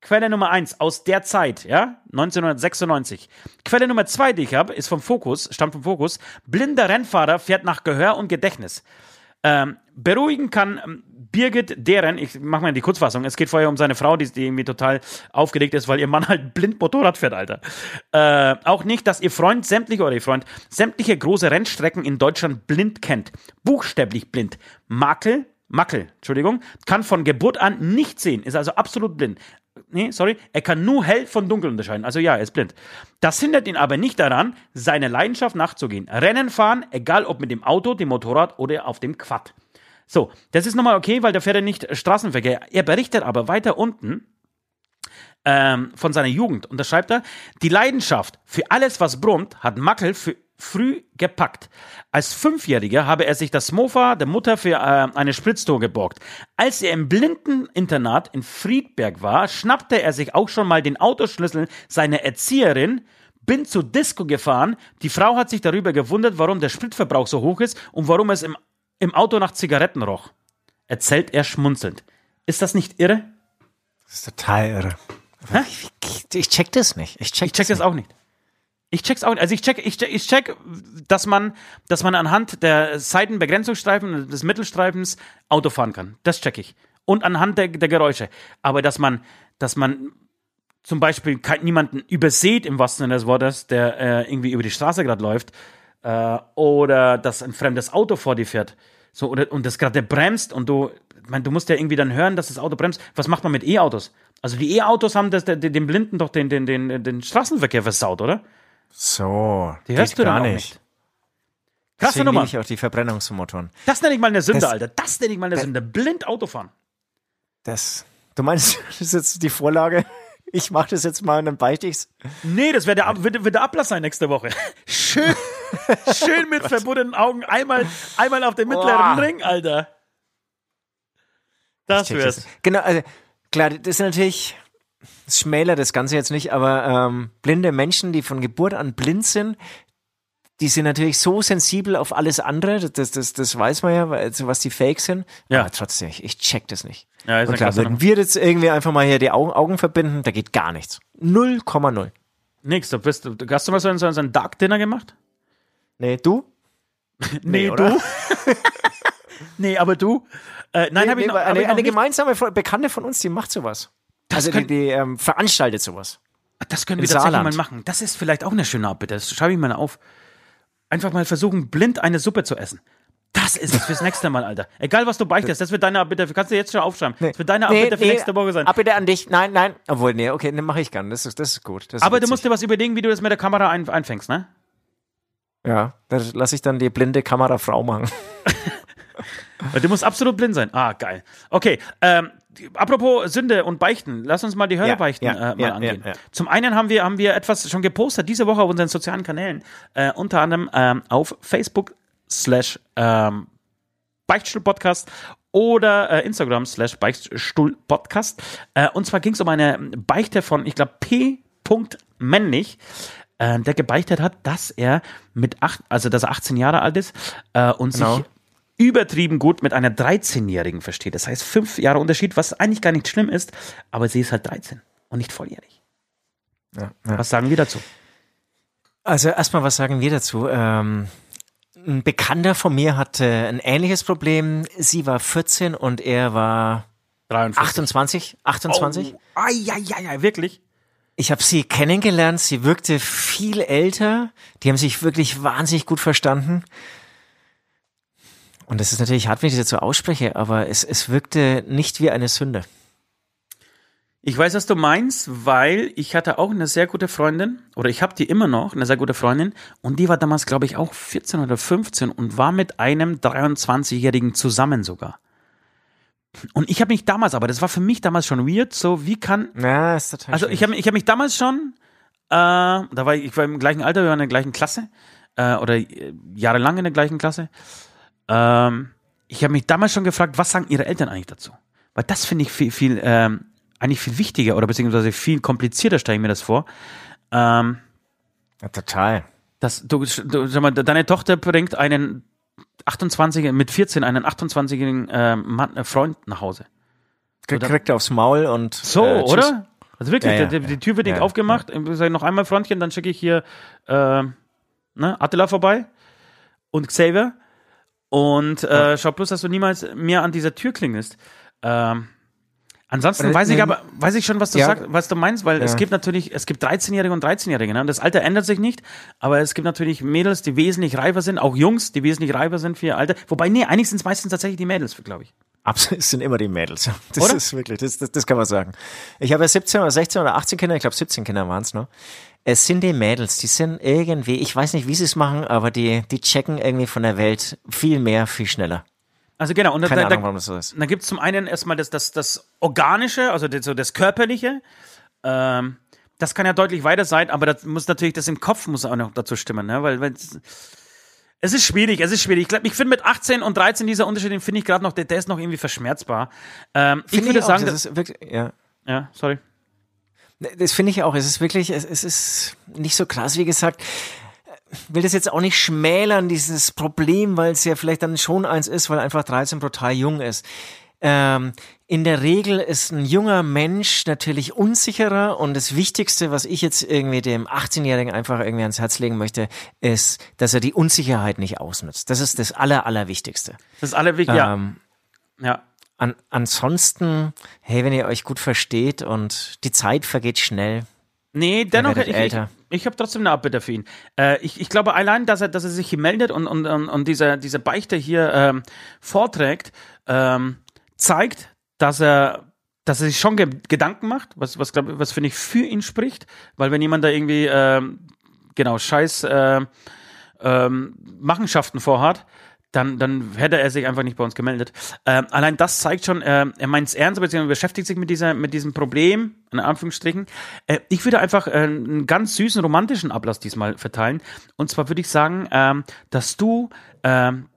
C: Quelle Nummer eins aus der Zeit, ja, 1996. Quelle Nummer zwei, die ich habe, ist vom Fokus, stammt vom Fokus. Blinder Rennfahrer fährt nach Gehör und Gedächtnis. Ähm, beruhigen kann ähm, Birgit deren, ich mache mal die Kurzfassung, es geht vorher um seine Frau, die, die irgendwie total aufgeregt ist, weil ihr Mann halt blind Motorrad fährt, Alter. Äh, auch nicht, dass ihr Freund sämtliche, oder ihr Freund, sämtliche große Rennstrecken in Deutschland blind kennt. Buchstäblich blind. Makel, Mackel, Entschuldigung, kann von Geburt an nicht sehen, ist also absolut blind. Nee, sorry, er kann nur hell von dunkel unterscheiden. Also ja, er ist blind. Das hindert ihn aber nicht daran, seine Leidenschaft nachzugehen. Rennen fahren, egal ob mit dem Auto, dem Motorrad oder auf dem Quad. So, das ist nochmal okay, weil da fährt er nicht Straßenverkehr. Er berichtet aber weiter unten ähm, von seiner Jugend. Und da schreibt er, die Leidenschaft für alles, was brummt, hat Mackel für früh gepackt. Als Fünfjähriger habe er sich das Mofa der Mutter für äh, eine Spritztour geborgt. Als er im Blindeninternat in Friedberg war, schnappte er sich auch schon mal den Autoschlüssel seiner Erzieherin, bin zur Disco gefahren. Die Frau hat sich darüber gewundert, warum der Spritverbrauch so hoch ist und warum es im, im Auto nach Zigaretten roch. Erzählt er schmunzelnd. Ist das nicht irre?
D: Das ist total irre. Ich, ich check das nicht. Ich check,
C: Ich check das auch nicht. Ich check's auch nicht. Also ich check, ich check, ich check, dass man, dass man anhand der Seitenbegrenzungsstreifen des Mittelstreifens Auto fahren kann. Das check ich. Und anhand der, der Geräusche. Aber dass man, dass man zum Beispiel kein, niemanden übersieht im wahrsten Sinne des Wortes, der äh, irgendwie über die Straße gerade läuft, äh, oder dass ein fremdes Auto vor dir fährt, so oder und das gerade bremst und du, mein, du musst ja irgendwie dann hören, dass das Auto bremst. Was macht man mit E-Autos? Also die E-Autos haben das, den, den Blinden doch den, den, den, den Straßenverkehr versaut, oder?
D: So.
C: Die hörst du
D: gar nicht.
C: nicht. Krasse
D: Deswegen
C: Nummer.
D: ich auch die Verbrennungsmotoren.
C: Das nenne ich mal eine Sünde,
D: Das-
C: Alter. Das nenne ich mal eine Sünde. Blind Autofahren.
D: Das. Du meinst, das ist jetzt die Vorlage? Ich mache das jetzt mal und dann beichte ich's.
C: Nee, das wird der, wird, wird der Ablass sein nächste Woche. Schön, schön mit verbundenen Augen einmal, einmal auf den mittleren
D: Boah.
C: Ring, Alter. Das wär's.
D: das. Genau, also klar, das ist natürlich, das schmälert das Ganze jetzt nicht, aber ähm, blinde Menschen, die von Geburt an blind sind, die sind natürlich so sensibel auf alles andere, das, das, das, weiß man ja, also was die fake sind.
C: Ja.
D: Aber trotzdem, ich, ich check das nicht.
C: Ja, ist
D: Und klar, wenn
C: Nummer.
D: wir jetzt irgendwie einfach mal hier die Augen, Augen verbinden, da geht gar nichts. 0,0.
C: Nix, du bist, du, hast du mal so ein, so ein Dark Dinner gemacht?
D: Nee, du?
C: Nee,
D: oder?
C: du? nee, aber du? Äh, nein,
D: Nee,
C: habe ich
D: nee,
C: noch,
D: weil
C: hab
D: eine,
C: ich noch
D: eine gemeinsame Bekannte von uns, die macht sowas. Also die,
C: könnt-
D: die ähm, veranstaltet sowas.
C: Das können wir tatsächlich
D: Saarland.
C: mal machen. Das ist vielleicht auch eine schöne Abbitte. Das schreibe ich mal auf. Einfach mal versuchen, blind eine Suppe zu essen. Das ist es fürs nächste Mal, Alter. Egal, was du beichtest, das wird deine Abbitte. Kannst du jetzt schon aufschreiben. Das wird deine Abbitte für nächste Woche sein.
D: Abbitte an dich. Nein, nein. Obwohl, nee, okay, dann mache ich gern. Das ist, das ist gut. Das ist
C: Aber du
D: witzig.
C: musst dir was überlegen, wie du das mit der Kamera ein, einfängst, ne?
D: Ja, da lasse ich dann die blinde Kamerafrau machen.
C: Du musst absolut blind sein. Ah, geil. Okay, ähm, die- apropos Sünde und Beichten, lass uns mal die Hölle
D: Ja, ja,
C: äh, mal
D: ja,
C: angehen. Zum einen haben wir, haben wir etwas schon gepostet diese Woche auf unseren sozialen Kanälen, äh, unter anderem ähm, auf Facebook slash ähm, Beichtstuhl-Podcast oder äh, Instagram slash Beichtstuhl-Podcast. Äh, und zwar ging es um eine Beichte von, ich glaube, P. Männlich, äh, der gebeichtet hat, dass er mit acht, also dass er 18 Jahre alt ist äh, und
D: Genau.
C: sich übertrieben gut mit einer 13-Jährigen versteht. Das heißt, fünf Jahre Unterschied, was eigentlich gar nicht schlimm ist, aber sie ist halt 13 und nicht volljährig.
D: Ja, ja.
C: Was sagen wir dazu?
D: Also erstmal, was sagen wir dazu? Ähm, ein Bekannter von mir hatte ein ähnliches Problem. Sie war 14 und er war
C: 53.
D: 28. 28.
C: Oh, ai, ai, ai, ai, wirklich?
D: Ich habe sie kennengelernt. Sie wirkte viel älter. Die haben sich wirklich wahnsinnig gut verstanden. Und das ist natürlich hart, wenn ich das so ausspreche, aber es, es wirkte nicht wie eine Sünde.
C: Ich weiß, was du meinst, weil ich hatte auch eine sehr gute Freundin, oder ich habe die immer noch, eine sehr gute Freundin, und die war damals, glaube ich, auch 14 oder 15 und war mit einem 23-Jährigen zusammen sogar. Und ich habe mich damals, aber das war für mich damals schon weird, so wie kann,
D: Ja, ist total
C: also ich habe ich hab mich damals schon, äh, da war ich, ich war im gleichen Alter, wir waren in der gleichen Klasse, äh, oder äh, jahrelang in der gleichen Klasse. Ähm, ich habe mich damals schon gefragt, was sagen ihre Eltern eigentlich dazu? Weil das finde ich viel, viel, ähm, eigentlich viel wichtiger oder beziehungsweise viel komplizierter stelle ich mir das vor. Ähm,
D: ja, total.
C: dass du, du sag mal, deine Tochter bringt einen 28 mit 14 einen 28-jährigen äh, Mann, äh, Freund nach Hause.
D: Krieg, kriegt aufs Maul und
C: So,
D: äh,
C: oder? Also wirklich,
D: Ja, ja,
C: die, die Tür wird nicht aufgemacht. Ich sage noch einmal Freundchen, dann schicke ich hier äh, ne, Attila vorbei und Xavier. Und äh, schau bloß, dass du niemals mehr an dieser Tür klingelst. Ähm, ansonsten weiß ich aber, weiß ich schon, was du
D: ja.
C: sagst, was du meinst, weil es
D: Ja.
C: gibt natürlich, es gibt 13-Jährige und 13-Jährige, ne? Und das Alter ändert sich nicht, aber es gibt natürlich Mädels, die wesentlich reifer sind, auch Jungs, die wesentlich reifer sind für ihr Alter. Wobei, nee, eigentlich sind es meistens tatsächlich die Mädels, glaube ich.
D: Absolut, es sind immer die Mädels. Das
C: Oder?
D: ist wirklich, das, das, das kann man sagen. Ich habe ja 17 oder 16 oder 18 Kinder, ich glaube 17 Kinder waren es noch. Es sind die Mädels, die sind irgendwie, ich weiß nicht, wie sie es machen, aber die, die checken irgendwie von der Welt viel mehr, viel schneller.
C: Also genau, und da,
D: Keine
C: da,
D: Ahnung, warum das so ist.
C: Da gibt es zum einen erstmal das, das, das Organische, also das, so das Körperliche. Ähm, das kann ja deutlich weiter sein, aber das muss natürlich, das im Kopf muss auch noch dazu stimmen, ne? Weil, weil es ist schwierig, es ist schwierig. Ich glaube, ich finde mit 18 und 13 dieser Unterschied, den finde ich gerade noch, der, der ist noch irgendwie verschmerzbar. Ähm, ich würde sagen,
D: das
C: dass,
D: ist wirklich, ja.
C: ja, sorry.
D: Das finde ich auch. Es ist wirklich, es, es ist nicht so krass, wie gesagt. Ich will das jetzt auch nicht schmälern, dieses Problem, weil es ja vielleicht dann schon eins ist, weil einfach 13 brutal jung ist. Ähm, in der Regel ist ein junger Mensch natürlich unsicherer und das Wichtigste, was ich jetzt irgendwie dem 18-Jährigen einfach irgendwie ans Herz legen möchte, ist, dass er die Unsicherheit nicht ausnutzt. Das ist das Aller, Allerwichtigste.
C: Das ist alle ja,
D: Ähm,
C: ja.
D: An, ansonsten, hey, wenn ihr euch gut versteht und die Zeit vergeht schnell.
C: Nee, dennoch, ich, ich, ich habe trotzdem eine Abbitte für ihn. Äh, ich, ich glaube allein, dass er, dass er sich hier meldet und, und, und, und diese, diese Beichte hier ähm, vorträgt, ähm, zeigt, dass er, dass er sich schon ge Gedanken macht, was, was, glaub, was finde ich für ihn spricht, weil wenn jemand da irgendwie, ähm, genau, scheiß äh, ähm, Machenschaften vorhat, dann, dann hätte er sich einfach nicht bei uns gemeldet. Ähm, allein das zeigt schon, äh, er meint es ernst, beziehungsweise beschäftigt sich mit, dieser, mit diesem Problem, in Anführungsstrichen. Äh, ich würde einfach äh, einen ganz süßen romantischen Ablass diesmal verteilen. Und zwar würde ich sagen, ähm, dass du ähm,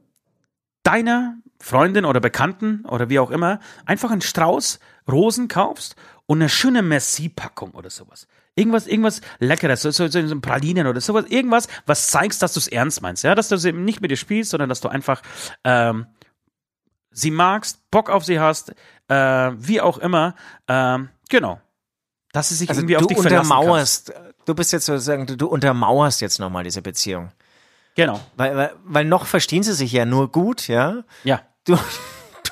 C: deiner Freundin oder Bekannten oder wie auch immer einfach einen Strauß Rosen kaufst und eine schöne Merci-Packung oder sowas. Irgendwas, irgendwas Leckeres, so, so, so, Pralinen oder sowas, irgendwas, was zeigst, dass du es ernst meinst, ja, dass du sie nicht mit dir spielst, sondern dass du einfach ähm, sie magst, Bock auf sie hast, äh, wie auch immer, ähm, genau. Dass sie sich
D: Also
C: irgendwie auf dich verlassen kannst.
D: untermauerst, du bist jetzt sozusagen, du, du untermauerst jetzt nochmal diese Beziehung.
C: Genau,
D: Weil, weil, weil noch verstehen sie sich ja nur gut, ja.
C: ja.
D: Du,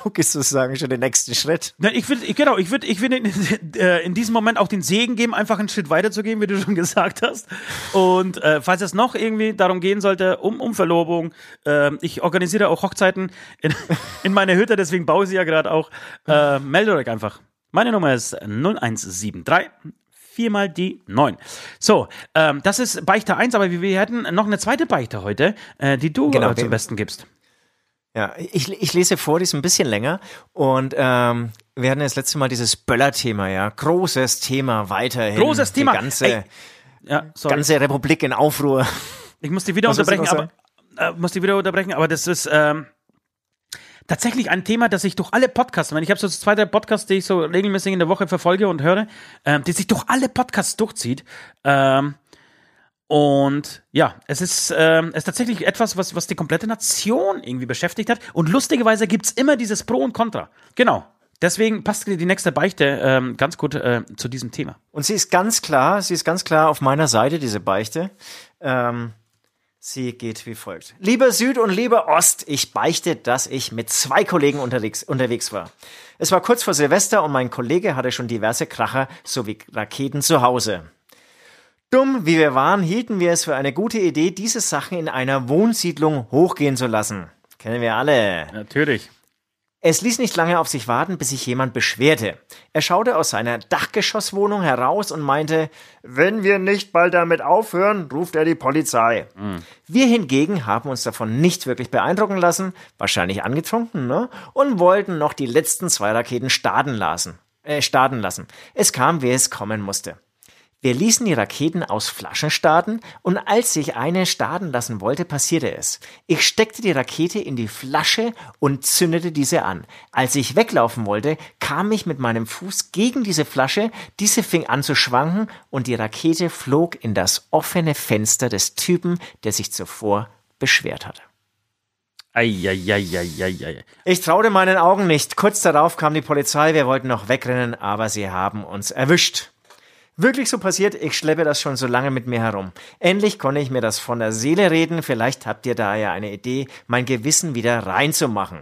D: du gehst sozusagen schon den nächsten Schritt.
C: Na, ich würde, genau, ich würde, ich würde in, äh, in diesem Moment auch den Segen geben, einfach einen Schritt weiter zu gehen, wie du schon gesagt hast. Und äh, falls es noch irgendwie darum gehen sollte, um, um Verlobung, äh, ich organisiere auch Hochzeiten in, in meiner Hütte, deswegen baue ich sie ja gerade auch. Äh, meldet euch einfach. Meine Nummer ist 0173 viermal die 9. So, ähm, das ist Beichte 1, aber wir, wir hätten noch eine zweite Beichte heute, äh, die du
D: Genau,
C: äh, zum Besten gibst.
D: Ja, ich, ich lese vor, die ist ein bisschen länger und ähm, wir hatten das letzte Mal dieses Böller-Thema, ja. Großes Thema weiterhin.
C: Großes Thema.
D: Die ganze,
C: Ey, Ja, sorry.
D: ganze Republik in Aufruhr.
C: Ich muss die wieder
D: Was
C: unterbrechen, aber äh, muss die wieder unterbrechen, aber das ist ähm, tatsächlich ein Thema, das ich durch alle Podcasts, ich, ich habe so zwei, drei Podcasts, die ich so regelmäßig in der Woche verfolge und höre, ähm, die sich durch alle Podcasts durchzieht. Ähm, und ja, es ist, ähm, es ist tatsächlich etwas, was, was die komplette Nation irgendwie beschäftigt hat. Und lustigerweise gibt's immer dieses Pro und Contra. Genau. Deswegen passt die nächste Beichte ähm, ganz gut äh, zu diesem Thema.
D: Und sie ist ganz klar, sie ist ganz klar auf meiner Seite, diese Beichte. Ähm, sie geht wie folgt. Lieber Süd und lieber Ost, ich beichte, dass ich mit zwei Kollegen unterwegs, unterwegs war. Es war kurz vor Silvester und mein Kollege hatte schon diverse Kracher sowie Raketen zu Hause. Dumm wie wir waren, hielten wir es für eine gute Idee, diese Sachen in einer Wohnsiedlung hochgehen zu lassen. Kennen wir alle.
C: Natürlich.
D: Es ließ nicht lange auf sich warten, bis sich jemand beschwerte. Er schaute aus seiner Dachgeschosswohnung heraus und meinte, wenn wir nicht bald damit aufhören, ruft er die Polizei. Wir hingegen haben uns davon nicht wirklich beeindrucken lassen, wahrscheinlich angetrunken, ne? Und wollten noch die letzten zwei Raketen starten lassen. Äh, starten lassen. Es kam, wie es kommen musste. Wir ließen die Raketen aus Flaschen starten und als sich eine starten lassen wollte, passierte es. Ich steckte die Rakete in die Flasche und zündete diese an. Als ich weglaufen wollte, kam ich mit meinem Fuß gegen diese Flasche, diese fing an zu schwanken und die Rakete flog in das offene Fenster des Typen, der sich zuvor beschwert hatte.
C: Eieieiei.
D: Ich traute meinen Augen nicht. Kurz darauf kam die Polizei, wir wollten noch wegrennen, aber sie haben uns erwischt. Wirklich so passiert, ich schleppe das schon so lange mit mir herum. Endlich konnte ich mir das von der Seele reden, vielleicht habt ihr da ja eine Idee, mein Gewissen wieder reinzumachen.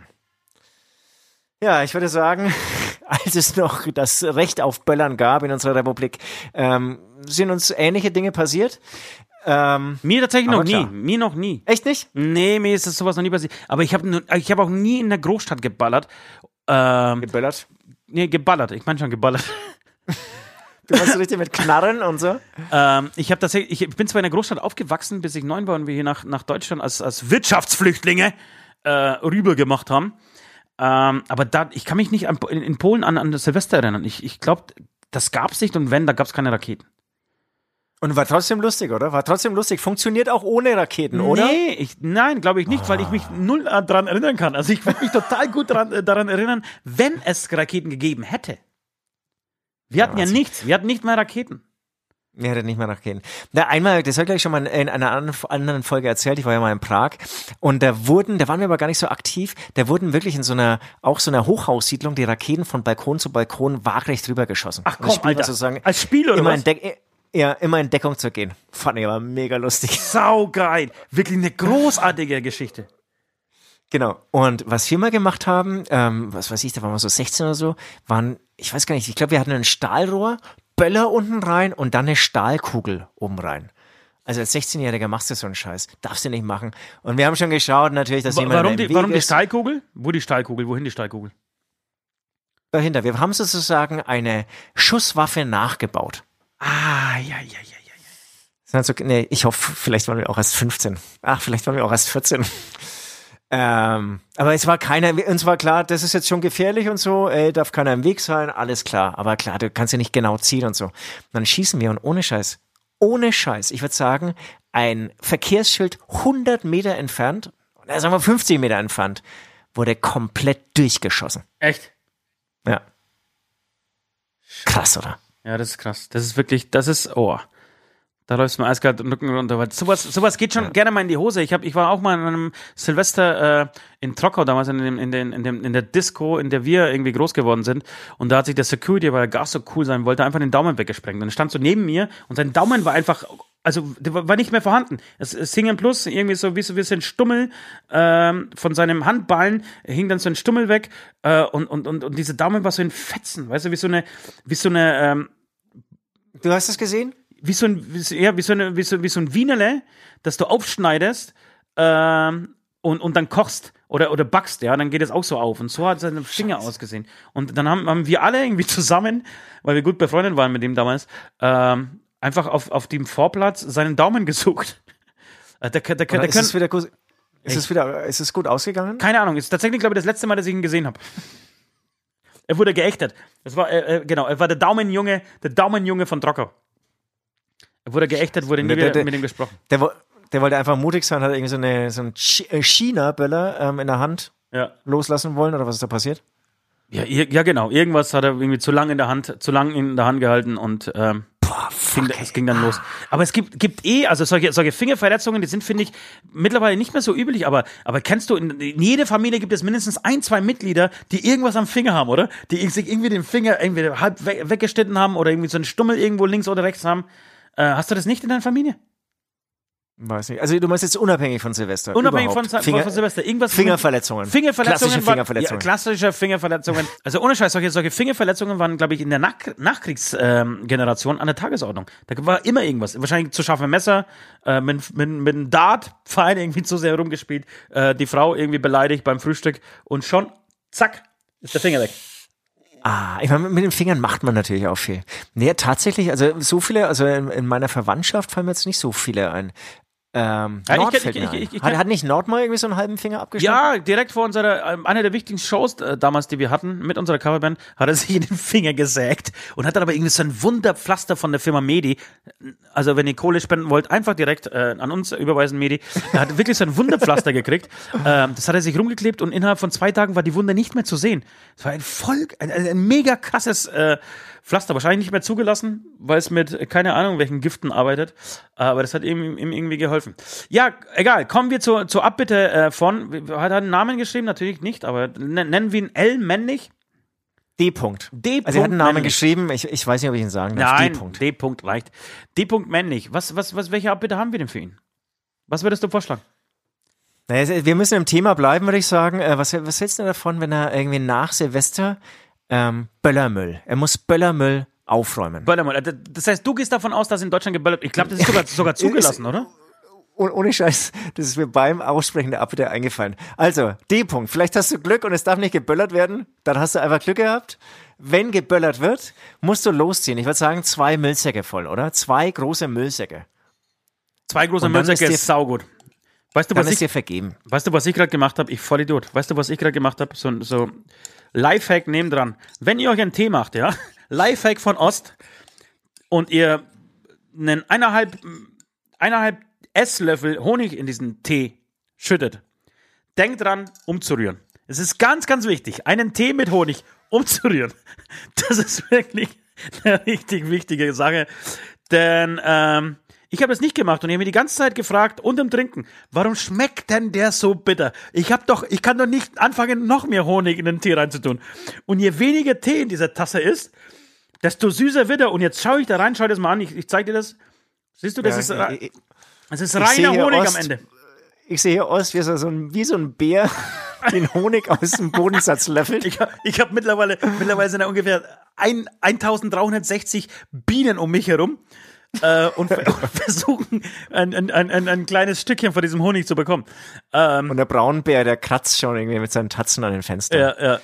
D: Ja, ich würde sagen, als es noch das Recht auf Böllern gab in unserer Republik, ähm, sind uns ähnliche Dinge passiert. Ähm,
C: Mir tatsächlich noch nie.
D: klar.
C: Mir noch nie.
D: echt nicht?
C: Nee, mir ist das sowas noch nie passiert. Aber ich habe ich hab auch nie in der Großstadt geballert. Ähm,
D: Geböllert?
C: nee, geballert. Ich meine schon geballert.
D: Du warst so richtig mit Knarren und so?
C: ähm, ich tatsächlich, ich bin zwar in der Großstadt aufgewachsen, bis ich neun war und wir hier nach, nach Deutschland als, als Wirtschaftsflüchtlinge äh, rüber gemacht haben. Ähm, aber da, ich kann mich nicht an, in, in Polen an, an das Silvester erinnern. Ich, ich glaube, das gab's nicht und wenn, da gab's keine Raketen.
D: Und war trotzdem lustig, oder? War trotzdem lustig. Funktioniert auch ohne Raketen, oder?
C: Nee, ich, nein, glaube ich nicht, weil ich mich null äh, daran erinnern kann. Also ich würde mich total gut daran, äh, daran erinnern, wenn es Raketen gegeben hätte. Wir hatten ja
D: Wahnsinn.
C: nichts, wir hatten nicht mal Raketen.
D: Mir hätte nicht mehr nachgehen. Na, einmal, das habe ich gleich schon mal in einer anderen- Folge erzählt, ich war ja mal in Prag und da wurden, da waren wir aber gar nicht so aktiv, da wurden wirklich in so einer, auch so einer Hochhaussiedlung die Raketen von Balkon zu Balkon waagrecht drüber geschossen.
C: Ach komm, Alter.
D: sozusagen
C: Als Spiel oder
D: immer
C: was?
D: ja, immer in Deckung zu gehen. Fand ich aber mega lustig.
C: Saugeil. Wirklich eine großartige Geschichte.
D: Genau. Und was wir mal gemacht haben, ähm, was weiß ich, da waren wir so 16 oder so, waren, ich weiß gar nicht, ich glaube, wir hatten ein Stahlrohr, Böller unten rein und dann eine Stahlkugel oben rein. Also als 16-Jähriger machst du so einen Scheiß. Darfst du nicht machen. Und wir haben schon geschaut, natürlich, dass
C: Wa-
D: jemand
C: Warum die,
D: Weg
C: warum die
D: ist.
C: Stahlkugel? Wo die Stahlkugel? Wohin die Stahlkugel?
D: dahinter. Wir haben sozusagen eine Schusswaffe nachgebaut.
C: Ah, ja, ja, ja, ja.
D: Das sind so, nee, ich hoffe, vielleicht waren wir auch erst 15. Ach, vielleicht waren wir auch erst 14. Ähm, aber es war keiner, uns war klar, das ist jetzt schon gefährlich und so, ey, darf keiner im Weg sein, alles klar. Aber klar, du kannst ja nicht genau zielen und so. Und dann schießen wir und ohne Scheiß, ohne Scheiß, ich würde sagen, ein Verkehrsschild 100 Meter entfernt, oder sagen wir 50 Meter entfernt, wurde komplett durchgeschossen.
C: Echt?
D: Ja. Krass, oder?
C: Ja, das ist krass. Das ist wirklich, das ist, oh. Da läuft mir eiskalt den Rücken runter. Weil sowas, sowas geht schon gerne mal in die Hose. Ich, hab, ich war auch mal in einem Silvester äh, in Trockau damals in, dem, in, den, in, dem, in der Disco, in der wir irgendwie groß geworden sind. Und da hat sich der Security, weil er gar so cool sein wollte, einfach den Daumen weggesprengt. Und er stand so neben mir und sein Daumen war einfach, also der war nicht mehr vorhanden. Es, es hing im Plus, irgendwie so wie so, wie so ein Stummel ähm, von seinem Handballen, hing dann so ein Stummel weg äh, und, und, und, und diese Daumen war so in Fetzen, weißt du, wie so eine, wie so eine, ähm,
D: Du hast es gesehen?
C: Wie so ein, wie, ja, wie so, eine, wie so, wie so ein Wienerle, das du aufschneidest ähm, und, und dann kochst oder, oder backst, ja, dann geht es auch so auf. Und so hat seine Finger ausgesehen. Und dann haben, haben wir alle irgendwie zusammen, weil wir gut befreundet waren mit ihm damals, ähm, einfach auf, auf dem Vorplatz seinen Daumen gesucht. Der, der, der,
D: Oder ist es wieder gut? Ist es wieder, ist es gut ausgegangen?
C: keine Ahnung, ist tatsächlich, glaube ich, das letzte Mal, dass ich ihn gesehen habe. Er wurde geächtet. Das war, äh, äh, genau, er war der Daumenjunge, der Daumenjunge von Trockau. Er wurde geächtet, wurde nie
D: Der- der-
C: wieder
D: der-
C: mit ihm gesprochen.
D: Der, der wollte einfach mutig sein, hat irgendwie so, eine, so einen äh, China-Böller ähm, in der Hand
C: Ja.
D: loslassen wollen, oder was ist da passiert?
C: Ja, ja, genau. Irgendwas hat er irgendwie zu lang in der Hand, zu lang in der Hand gehalten und ähm,
D: Boah,
C: ging, es ging dann los. Aber es gibt, gibt eh, also solche, solche Fingerverletzungen, die sind, finde ich, mittlerweile nicht mehr so üblich, aber, aber kennst du, in, in jeder Familie gibt es mindestens ein, zwei Mitglieder, die irgendwas am Finger haben, oder? Die sich irgendwie den Finger irgendwie halb we weggeschnitten haben oder irgendwie so einen Stummel irgendwo links oder rechts haben. Äh, hast du das nicht in deiner Familie?
D: Weiß nicht. Also du meinst jetzt unabhängig von Silvester?
C: Unabhängig von,
D: Finger,
C: von Silvester. Irgendwas
D: Fingerverletzungen.
C: Fingerverletzungen.
D: Klassische Fingerverletzungen.
C: Ja, klassische Fingerverletzungen. Also ohne Scheiß, solche, solche Fingerverletzungen waren, glaube ich, in der Nach Nachkriegsgeneration ähm, an der Tagesordnung. Da war immer irgendwas. Wahrscheinlich zu scharfe Messer, äh, mit, mit, mit einem Dart-Pfeil irgendwie zu sehr rumgespielt, äh, die Frau irgendwie beleidigt beim Frühstück und schon, zack, ist der Finger weg.
D: Ah, ich meine, mit den Fingern macht man natürlich auch viel. Nee, tatsächlich, also so viele, also in, in meiner Verwandtschaft fallen mir jetzt nicht so viele ein. Ähm,
C: Ja, ich ich- ich-
D: hat, hat nicht Nord mal irgendwie so einen halben Finger abgeschnitten?
C: Ja, direkt vor unserer, ähm, einer der wichtigsten Shows äh, damals, die wir hatten, mit unserer Coverband, hat er sich in den Finger gesägt und hat dann aber irgendwie so ein Wunderpflaster von der Firma Medi. Also, wenn ihr Kohle spenden wollt, einfach direkt äh, an uns überweisen, Medi. Er hat wirklich so ein Wunderpflaster gekriegt. Ähm, das hat er sich rumgeklebt und innerhalb von zwei Tagen war die Wunde nicht mehr zu sehen. Es war ein voll, ein, ein, ein mega krasses äh, Pflaster. Wahrscheinlich nicht mehr zugelassen, weil es mit äh, keine Ahnung welchen Giften arbeitet. Aber das hat ihm, ihm irgendwie geholfen. Ja, egal. Kommen wir zur, zur Abbitte äh, von. Hat er einen Namen geschrieben? Natürlich nicht, aber nen- nennen wir ihn L männlich.
D: D. -Punkt.
C: D.
D: Also er hat einen Namen
C: männlich.
D: geschrieben, ich, ich weiß nicht, ob ich ihn sagen darf.
C: Nein,
D: D. -Punkt.
C: D. -Punkt reicht. D. -Punkt männlich. Was, was, was, welche Abbitte haben wir denn für ihn? Was würdest du vorschlagen?
D: Naja, wir müssen im Thema bleiben, würde ich sagen. Äh, Was, was hältst du davon, wenn er irgendwie nach Silvester ähm, Böllermüll, er muss Böllermüll aufräumen.
C: Böllermann. äh, Das heißt, du gehst davon aus, dass in Deutschland geböllert Ich glaube, das ist sogar, sogar zugelassen, oder?
D: Oh, ohne Scheiß, das ist mir beim Aussprechen der Abbitte eingefallen. Also, D. -Punkt. Vielleicht hast du Glück und es darf nicht geböllert werden. Dann hast du einfach Glück gehabt. Wenn geböllert wird, musst du losziehen. Ich würde sagen, zwei Müllsäcke voll, oder? Zwei große Müllsäcke.
C: Zwei große Müllsäcke
D: ist dir-
C: ist saugut. Weißt du,
D: Dann
C: was
D: ist
C: ich,
D: dir vergeben.
C: weißt du, was ich gerade gemacht habe? Ich voll Idiot. Weißt du, was ich gerade gemacht habe? So, so Lifehack nebendran. Wenn ihr euch einen Tee macht, ja, Lifehack von Ost und ihr einen eineinhalb, eineinhalb Esslöffel Honig in diesen Tee schüttet, denkt dran, umzurühren. Es ist ganz, ganz wichtig, einen Tee mit Honig umzurühren. Das ist wirklich eine richtig wichtige Sache. Denn ähm, ich habe das nicht gemacht und ich habe mir die ganze Zeit gefragt und im Trinken, warum schmeckt denn der so bitter? Ich habe doch, ich kann doch nicht anfangen, noch mehr Honig in den Tee reinzutun. Und je weniger Tee in dieser Tasse ist, desto süßer wird er. Und jetzt schaue ich da rein, schau das mal an, ich, ich zeige dir das. Siehst du, das ist,
D: Ja,
C: re-
D: ich,
C: das ist reiner Honig
D: Ost.
C: am Ende.
D: ich sehe hier aus wie so, ein, wie so ein Bär den Honig aus dem Bodensatz löffelt.
C: Ich habe hab mittlerweile, mittlerweile sind da ungefähr ein, 1360 Bienen um mich herum äh, und, und versuchen, ein, ein, ein, ein, ein kleines Stückchen von diesem Honig zu bekommen. Ähm,
D: Und der Braunbär, der kratzt schon irgendwie mit seinen Tatzen an den Fenstern.
C: ja, ja.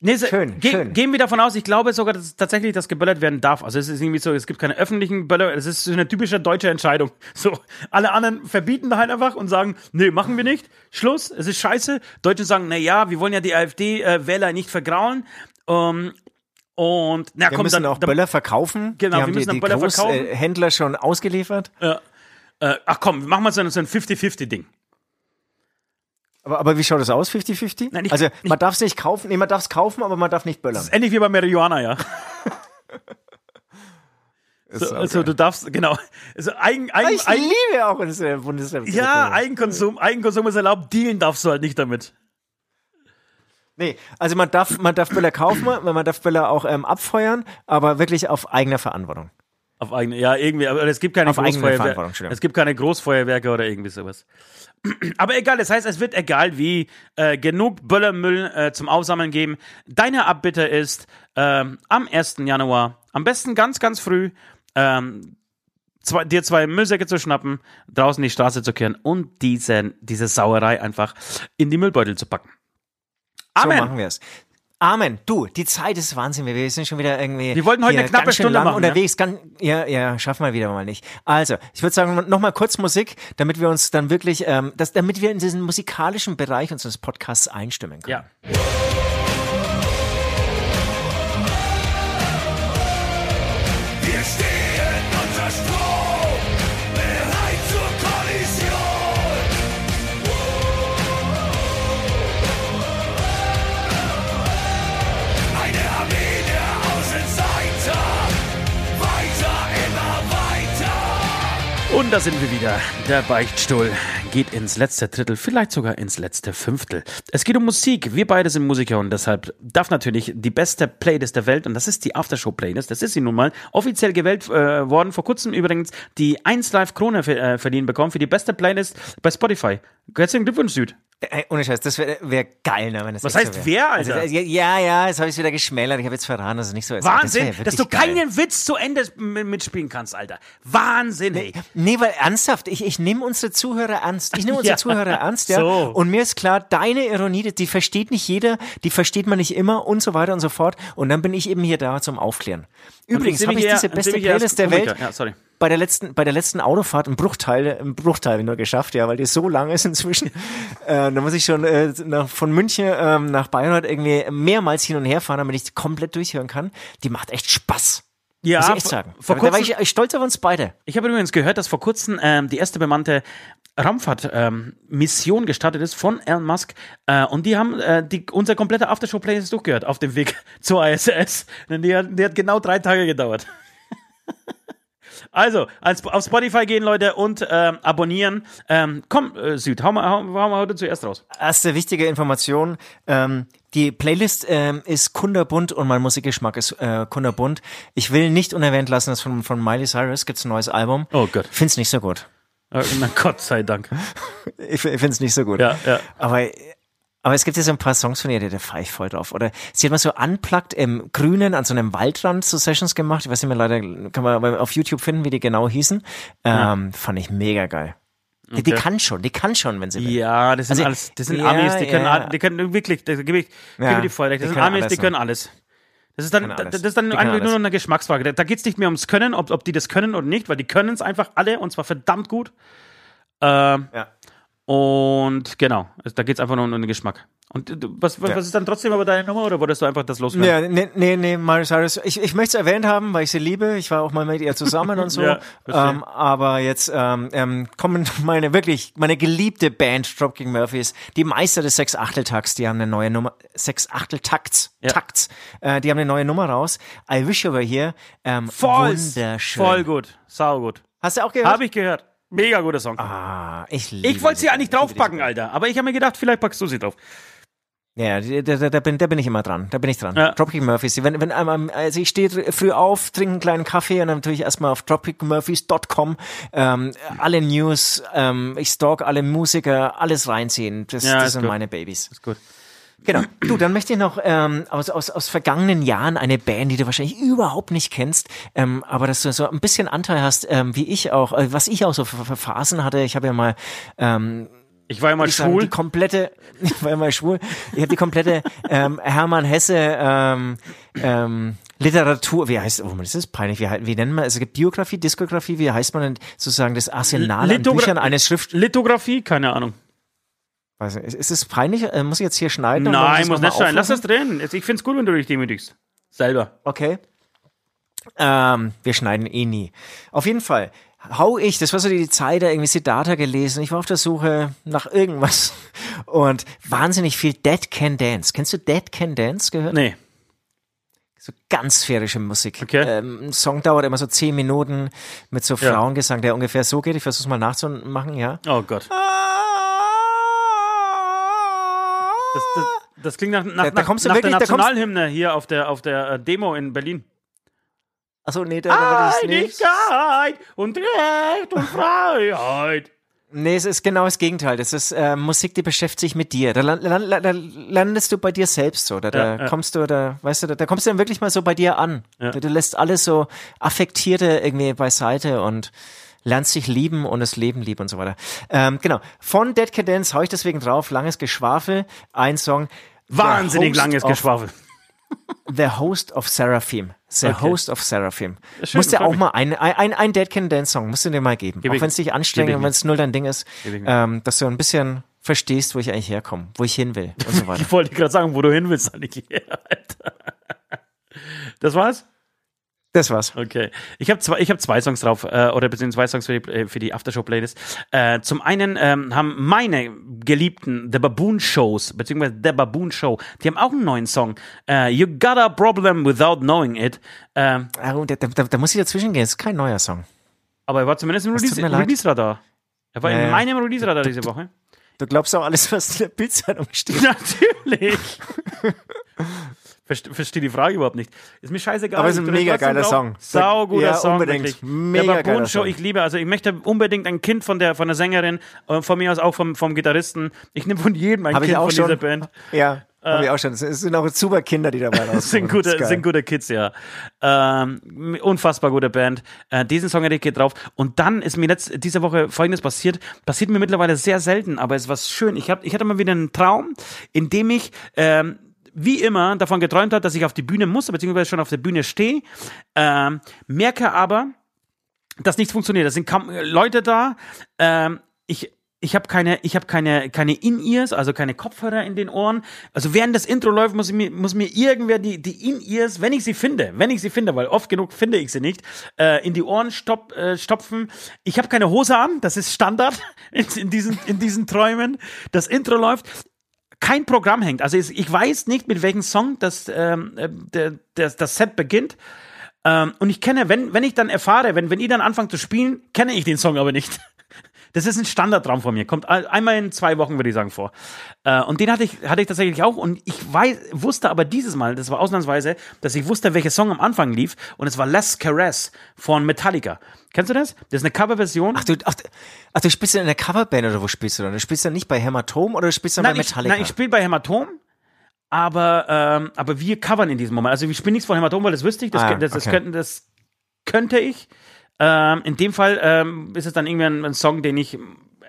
C: Nee,
D: Schön,
C: ge
D: schön.
C: Gehen wir davon aus, ich glaube sogar, dass tatsächlich das geböllert werden darf. Also es ist irgendwie so, es gibt keine öffentlichen Böller, es ist eine typische deutsche Entscheidung. So, alle anderen verbieten halt einfach und sagen, nee, machen wir nicht. Schluss, es ist scheiße. Deutsche sagen, na ja, wir wollen ja die AfD-Wähler nicht vergraulen. Ähm, und na
D: Wir
C: komm,
D: müssen
C: dann,
D: auch Böller verkaufen.
C: Genau, wir
D: haben
C: müssen
D: die,
C: Böller verkaufen.
D: Großhändler schon ausgeliefert.
C: äh, ach komm, machen wir so ein so ein 50-50-Ding.
D: Aber, aber wie schaut das aus, 50-50?
C: Nein, ich-
D: Also
C: ich-
D: man darf es nicht kaufen, nee, man darf es kaufen, aber man darf nicht böllern.
C: Das ist ähnlich wie bei Marihuana, ja. So,
D: auch
C: also du darfst, genau. Also Eigen, Eigen,
D: ich
C: Eigen,
D: liebe auch unsere Bundesrepublik.
C: ja, Eigenkonsum, Eigenkonsum ist erlaubt, dealen darfst du halt nicht damit.
D: Nee, also man darf, man darf Böller kaufen, man darf Böller auch ähm, abfeuern, aber wirklich auf eigener Verantwortung.
C: Auf eigene, ja, irgendwie, aber es gibt keine Großfeuerwerke. Es gibt keine Großfeuerwerke oder irgendwie sowas. Aber egal, das heißt, es wird egal wie äh, genug Böllermüll äh, zum Aufsammeln geben. Deine Abbitte ist ähm, am 1. Januar, am besten ganz, ganz früh, ähm, zwei, dir zwei Müllsäcke zu schnappen, draußen die Straße zu kehren und diese, diese Sauerei einfach in die Müllbeutel zu packen. Amen.
D: So machen wir es. Amen. Du, die Zeit ist Wahnsinn. Wir sind schon wieder irgendwie.
C: Wir wollten heute eine knappe Stunde
D: lang
C: machen, ne?
D: unterwegs. Ganz, ja, ja, schaffen wir wieder mal nicht. Also, ich würde sagen, nochmal kurz Musik, damit wir uns dann wirklich, ähm, das, damit wir in diesen musikalischen Bereich unseres Podcasts einstimmen können.
C: Ja. Und da sind wir wieder. Der Beichtstuhl geht ins letzte Drittel, vielleicht sogar ins letzte Fünftel. Es geht um Musik. Wir beide sind Musiker und deshalb darf natürlich die beste Playlist der Welt, und das ist die Aftershow-Playlist, das ist sie nun mal, offiziell gewählt äh, worden, vor kurzem übrigens die 1 Live Krone äh, verliehen bekommen für die beste Playlist bei Spotify. Herzlichen Glückwunsch, Süd.
D: Ey, ohne Scheiß, das wäre wär geil, ne, wenn das
C: Was heißt
D: so wär.
C: wer, Alter?
D: Also, ja, ja, ja, jetzt habe ich wieder geschmälert. Ich habe jetzt verraten, dass es nicht so ist.
C: Wahnsinn,
D: das wär
C: dass du
D: geil.
C: keinen Witz zu Ende mitspielen kannst, Alter. Wahnsinn, ey.
D: Nee, weil ernsthaft, ich, ich nehme unsere Zuhörer ernst. Ich nehme unsere
C: Ja,
D: Zuhörer ernst, ja.
C: so.
D: Und mir ist klar, deine Ironie, die- versteht nicht jeder, die versteht man nicht immer und so weiter und so fort. Und dann bin ich eben hier da zum Aufklären. Übrigens habe ich diese beste Playlist der. Welt
C: Ja, sorry.
D: Bei der letzten, bei der letzten Autofahrt im Bruchteil, im Bruchteil nur geschafft, ja, weil die so lang ist inzwischen. äh, da muss ich schon äh, nach, von München ähm, nach Bayreuth irgendwie mehrmals hin und her fahren, damit ich die komplett durchhören kann. Die macht echt Spaß.
C: Ja,
D: Muss ich echt
C: vor-
D: sagen.
C: vor
D: da war
C: kurzem-
D: ich, ich stolz auf uns beide.
C: Ich habe übrigens gehört, dass vor kurzem ähm, die erste bemannte Raumfahrt-Mission gestartet ist von Elon Musk. Äh, und die haben äh, die, unser komplette Aftershow-Playlist durchgehört auf dem Weg zur ISS. Und Die die hat genau drei Tage gedauert. Also, als, auf Spotify gehen, Leute, und ähm, abonnieren. Ähm, komm, äh, Süd, hau mal, hau, hau mal heute zuerst raus.
D: Erste wichtige Information. Ähm, die Playlist ähm, ist kunderbunt und mein Musikgeschmack ist äh, kunderbunt. Ich will nicht unerwähnt lassen, dass von, von Miley Cyrus gibt's ein neues Album.
C: Oh Gott.
D: Find's nicht so gut.
C: Äh, na Gott sei Dank.
D: Ich, ich find's nicht so gut.
C: Ja, ja.
D: Aber, aber es gibt ja so ein paar Songs von ihr, da fahre ich voll drauf. Oder sie hat mal so unplugged im Grünen an so einem Waldrand so Sessions gemacht. Ich weiß nicht mehr, leider kann man auf YouTube finden, wie die genau hießen. Ähm, Fand ich mega geil. Die, die
C: Okay.
D: kann schon, die kann schon, wenn sie will.
C: Ja, das sind
D: Also,
C: alles, das sind
D: ja,
C: Amis, die können,
D: ja.
C: die können wirklich, da gebe ich,
D: Ja,
C: gebe dir voll recht. Das
D: die
C: sind Amis,
D: alles,
C: die können alles. Das ist dann, das ist dann
D: Die
C: eigentlich nur noch eine Geschmacksfrage. Da, da geht es nicht mehr ums Können, ob, ob die das können oder nicht, weil die können es einfach alle und zwar verdammt gut. Ähm,
D: Ja.
C: Und genau, also da geht es einfach nur um den Geschmack. Und was, was,
D: Ja.
C: ist dann trotzdem aber deine Nummer oder wolltest du einfach das loswerden?
D: Ja, nee, nee, nee, Miley Cyrus. Ich, ich möchte es erwähnt haben, weil ich sie liebe. Ich war auch mal mit ihr zusammen und so.
C: Ja,
D: ähm, aber jetzt ähm, ähm, kommen meine wirklich, meine geliebte Band Dropkick Murphys, die Meister des Sechs-Achtel-Takts, die haben eine neue Nummer, Sechs-Achtel-Takts,
C: Ja.
D: Takts, äh, die haben eine neue Nummer raus. I Wish You Were Here. Ähm,
C: Voll,
D: wunderschön.
C: voll gut, sau gut.
D: Hast du auch gehört?
C: Habe ich gehört. Mega guter Song.
D: Ah, ich liebe
C: ich wollte sie eigentlich draufpacken. Alter. Aber ich habe mir gedacht, vielleicht packst du sie drauf.
D: Ja, da, da, da, bin, da bin ich immer dran. Da bin ich dran.
C: Ja.
D: Dropkick Murphys. Wenn, wenn, ähm, also ich stehe früh auf, trinke einen kleinen Kaffee und dann natürlich erstmal auf dropkickmurphys.com ähm, alle News, ähm, ich stalk alle Musiker, alles reinziehen. Das,
C: Ja,
D: das sind
C: gut.
D: meine Babys.
C: Ist gut.
D: Genau. Du, dann möchte ich noch ähm, aus, aus, aus vergangenen Jahren eine Band, die du wahrscheinlich überhaupt nicht kennst, ähm, aber dass du so ein bisschen Anteil hast, ähm, wie ich auch, äh, was ich auch so für, für Phasen hatte. Ich habe ja mal ähm,
C: Ich war ja mal
D: ich sagen,
C: schwul.
D: die komplette, ich war immer schwul, ich habe die komplette ähm, Hermann Hesse ähm, ähm, Literatur, wie heißt, oh, das ist peinlich, wie, wie nennt man, es gibt Biografie, Diskografie, wie heißt man denn sozusagen das Arsenal an
C: Lithogra-
D: Büchern eines Schrift...
C: Lithografie? Keine Ahnung.
D: Weiß nicht, ist, es peinlich? Äh, Muss ich jetzt hier schneiden?
C: Nein, muss nicht sein. Lass das drin. Ich find's gut, wenn du dich demütigst. Selber.
D: Okay. Ähm, wir schneiden eh nie. Auf jeden Fall hau ich, das war so die Zeit, da irgendwie Siddhartha gelesen. Ich war auf der Suche nach irgendwas und wahnsinnig viel Dead Can Dance. Kennst du Dead Can Dance gehört?
C: Nee.
D: So ganz sphärische Musik.
C: Okay.
D: Ähm, ein Song dauert immer so zehn Minuten mit so. Frauengesang, der ungefähr so geht. Ich versuch's mal nachzumachen, ja.
C: Oh Gott. Das, das, das klingt nach, nach,
D: Da- da kommst du
C: nach
D: wirklich-
C: der
D: da
C: Nationalhymne hier auf der, auf der äh, Demo in Berlin.
D: Achso, nee, da, da war das nicht.
C: Einigkeit und Recht und Freiheit.
D: Nee, es ist genau das Gegenteil. Das ist äh, Musik, die beschäftigt sich mit dir. Da, lan- lan- lan- da landest du bei dir selbst so. Da, da
C: Ja,
D: kommst du, da, weißt du, da, da kommst du dann wirklich mal so bei dir an.
C: Ja.
D: Du, du lässt alles so affektierte irgendwie beiseite und lernst dich lieben und das Leben lieben und so weiter. Ähm, genau. Von Dead Cadence hau ich deswegen drauf. Langes Geschwafel. Ein Song.
C: Wahnsinnig langes
D: of-
C: Geschwafel.
D: The Host of Seraphim. The
C: Okay.
D: Host of Seraphim.
C: schön,
D: musst dir
C: freut
D: auch mal ein, ein, ein Dead Can Dance Song, musst du dir mal geben.
C: Geb
D: auch wenn es dich anstrengt und wenn es null dein Ding ist, ähm, dass du ein bisschen verstehst, wo ich eigentlich herkomme, wo ich hin will und so weiter.
C: Ich wollte gerade sagen, wo du hin willst, Aniki. Alter. Das war's?
D: Das war's.
C: Okay. Ich habe zwei, ich hab zwei Songs drauf, äh, oder beziehungsweise zwei Songs für die, äh, für die Aftershow-Playlist. Äh, zum einen ähm, haben meine geliebten The Baboon Shows, beziehungsweise The Baboon Show, die haben auch einen neuen Song. Äh, you Got a Problem Without Knowing It. Äh,
D: und Da, da, da muss ich dazwischen gehen, das ist kein neuer Song.
C: aber er war zumindest im
D: tut
C: Release-. Release-Radar. er war
D: Ja,
C: in meinem Release-Radar diese Woche.
D: Du glaubst auch alles, was in der Bildzeitung steht.
C: Natürlich. Verste- Verstehe die Frage überhaupt nicht. Ist mir scheißegal.
D: Aber es ist ein mega geiler. Song.
C: Sau guter
D: Ja,
C: Song.
D: unbedingt.
C: Wirklich.
D: Mega
C: der
D: geiler
C: Show,
D: Song.
C: ich liebe. Also ich möchte unbedingt ein Kind von der, von der Sängerin, äh, von mir aus auch vom, vom Gitarristen. Ich nehme von jedem ein
D: Hab ich
C: Kind von
D: schon.
C: dieser Band.
D: Ja, habe ich auch schon. Es sind auch super Kinder, die dabei rauskommen.
C: Sind gute, sind gute Kids, ja. Ähm, unfassbar gute Band. Äh, diesen Song hätte ich geht drauf. Und dann ist mir letzt, diese Woche Folgendes passiert. Passiert mir mittlerweile sehr selten, aber es war schön. Ich, hab, ich hatte mal wieder einen Traum, in dem ich ähm, wie immer davon geträumt habe, dass ich auf die Bühne muss, beziehungsweise schon auf der Bühne stehe. Ähm, merke aber, dass nichts funktioniert. Da sind kaum äh, Leute da. Ähm, ich ich habe keine, ich habe keine, keine In-Ears, also keine Kopfhörer in den Ohren. Also während das Intro läuft, muss, mir, muss mir irgendwer die, die In-Ears, wenn ich sie finde, wenn ich sie finde, weil oft genug finde ich sie nicht, äh, in die Ohren stopp, äh, stopfen. Ich habe keine Hose an, das ist Standard in, in, diesen, in diesen Träumen. Das Intro läuft kein Programm hängt. Also ich weiß nicht, mit welchem Song das, ähm, äh, der, der, das Set beginnt. Ähm, und ich kenne, wenn, wenn ich dann erfahre, wenn, wenn ihr dann anfangt zu spielen, kenne ich den Song aber nicht. Das ist ein Standardtraum von mir. Kommt einmal in zwei Wochen, würde ich sagen, vor. Äh, und den hatte ich, hatte ich tatsächlich auch. Und ich weiß, wusste aber dieses Mal, das war ausnahmsweise, dass ich wusste, welcher Song am Anfang lief. Und es war Less Caress von Metallica. Kennst du das? Das ist eine Coverversion.
D: Ach du, ach, ach, du spielst in einer Coverband oder wo spielst du dann? Du spielst dann nicht bei Hämatom oder du spielst dann
C: nein,
D: bei
C: ich,
D: Metallica?
C: nein, ich spiele bei Hämatom. Aber, ähm, aber wir covern in diesem Moment. Also wir spielen nichts von Hämatom, weil das wüsste ich. Das,
D: Ah,
C: das, das,
D: okay.
C: könnte, das könnte ich. Ähm, in dem Fall ähm, ist es dann irgendwie ein, ein Song, den ich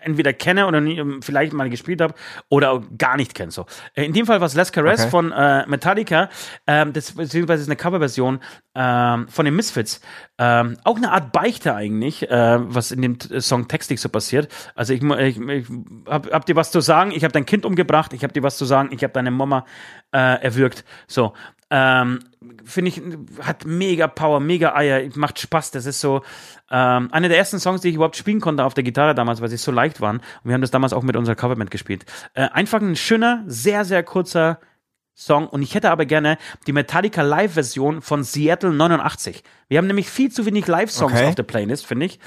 C: entweder kenne oder nie, ähm, vielleicht mal gespielt habe oder gar nicht kenne. So. Äh, In dem Fall war es Les Caress
D: Okay.
C: von äh, Metallica, ähm, das, beziehungsweise ist eine Coverversion ähm, von den Misfits. Ähm, auch eine Art Beichte eigentlich, äh, was in dem T- Song textlich so passiert. Also ich, ich, ich hab, hab dir was zu sagen, ich habe dein Kind umgebracht, ich habe dir was zu sagen, ich habe deine Mama äh, erwürgt. So. Ähm, Finde ich, hat mega Power, mega Eier, macht Spaß. Das ist so ähm, einer der ersten Songs, die ich überhaupt spielen konnte auf der Gitarre damals, weil sie so leicht waren. Und wir haben das damals auch mit unserer Coverband gespielt. Äh, einfach ein schöner, sehr, sehr kurzer Song. Und ich hätte aber gerne die Metallica Live-Version von Seattle 89. Wir haben nämlich viel zu wenig Live-Songs
D: Okay.
C: auf der Playlist, finde ich.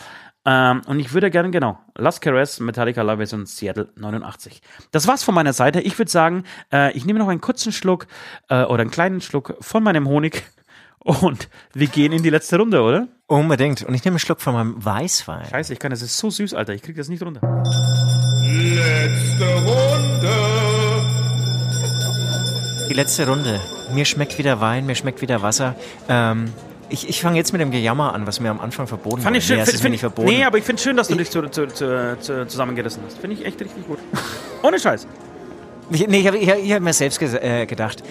C: Ähm, und ich würde gerne, genau, Last Caress, Metallica Live Version Seattle 89. Das war's von meiner Seite. Ich würde sagen, äh, ich nehme noch einen kurzen Schluck äh, oder einen kleinen Schluck von meinem Honig und wir gehen in die letzte Runde, oder?
D: Unbedingt. Und ich nehme einen Schluck von meinem Weißwein.
C: Scheiße, ich kann, das ist so süß, Alter. Ich krieg das nicht runter.
B: Letzte Runde.
D: Die letzte Runde. Mir schmeckt wieder Wein, mir schmeckt wieder Wasser. Ähm, ich ich fange jetzt mit dem Gejammer an, was mir am Anfang verboten
C: Fand ich schön.
D: Nee, es
C: find, find,
D: nicht verboten.
C: nee, aber ich finde schön, dass du dich zu, zu, zu, zu, zusammengerissen hast. Finde ich echt richtig gut. Ohne Scheiß.
D: Ich, nee, ich habe hab, mir selbst ges- äh, gedacht.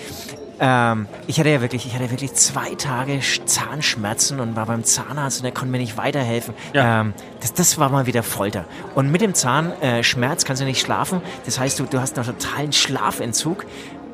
D: Ähm, ich hatte ja wirklich, ich hatte wirklich zwei Tage Sch- Zahnschmerzen und war beim Zahnarzt und der konnte mir nicht weiterhelfen.
C: Ja.
D: Ähm, das, das war mal wieder Folter. Und mit dem Zahnschmerz äh, kannst du nicht schlafen. Das heißt, du, du hast noch totalen Schlafentzug.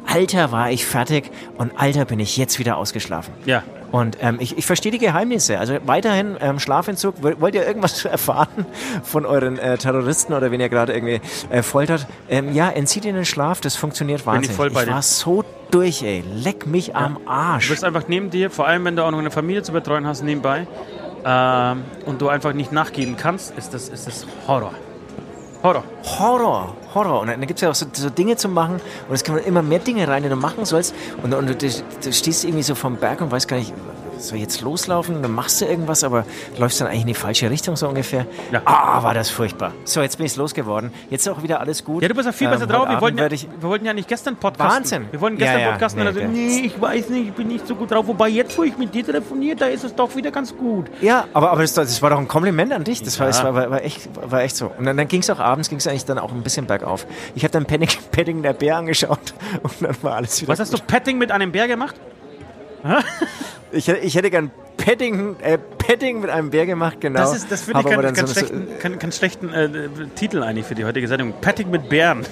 D: Alter, war ich fertig und Alter, bin ich jetzt wieder ausgeschlafen.
C: Ja.
D: Und ähm, ich, ich verstehe die Geheimnisse. Also weiterhin ähm, Schlafentzug. Wollt ihr irgendwas erfahren von euren äh, Terroristen oder wenn ihr gerade irgendwie äh, foltert? Ähm, ja, entzieht ihnen den Schlaf. Das funktioniert wahnsinnig.
C: voll bei
D: ich war so durch, ey. Leck mich am
C: Du
D: Arsch.
C: bist einfach neben dir, vor allem wenn du auch noch eine Familie zu betreuen hast nebenbei ähm, und du einfach nicht nachgeben kannst, ist das, ist das Horror. Horror.
D: Horror, Horror. Und dann gibt es ja auch so, so Dinge zu machen und es kommen immer mehr Dinge rein, die du machen sollst. Und, und du, du, du stehst irgendwie so vom Berg und weißt gar nicht, ich jetzt loslaufen? Dann machst du irgendwas, aber läufst dann eigentlich in die falsche Richtung so ungefähr.
C: Ja.
D: Ah, war das furchtbar. So, jetzt bin ich losgeworden. Jetzt ist auch wieder alles gut.
C: Ja, du bist ja viel besser
D: Ähm,
C: drauf. Wir wollten, ja,
D: ich,
C: wir wollten ja nicht gestern podcasten.
D: Wahnsinn.
C: Wir wollten gestern
D: Ja, ja.
C: podcasten
D: Nee,
C: so,
D: der-
C: nee, ich weiß nicht, ich bin nicht so gut drauf. Wobei jetzt, wo ich mit dir telefoniere, da ist es doch wieder ganz gut.
D: Ja, aber, aber das, das war doch ein Kompliment an dich. Das war, das war, war, war, echt, war echt so. Und dann, dann ging es auch abends, ging es eigentlich dann auch ein bisschen bergauf. Ich habe dann Padding, Padding der Bär angeschaut und dann war alles wieder
C: Was hast du Petting mit einem Bär gemacht?
D: Ich, hätte- ich hätte gern Padding, äh, Padding mit einem Bär gemacht, genau.
C: Das, ist, das finde ich
D: dann
C: ganz
D: so-
C: schlechten, keinen, keinen schlechten äh, Titel eigentlich für die heutige Sendung. Petting mit Bären.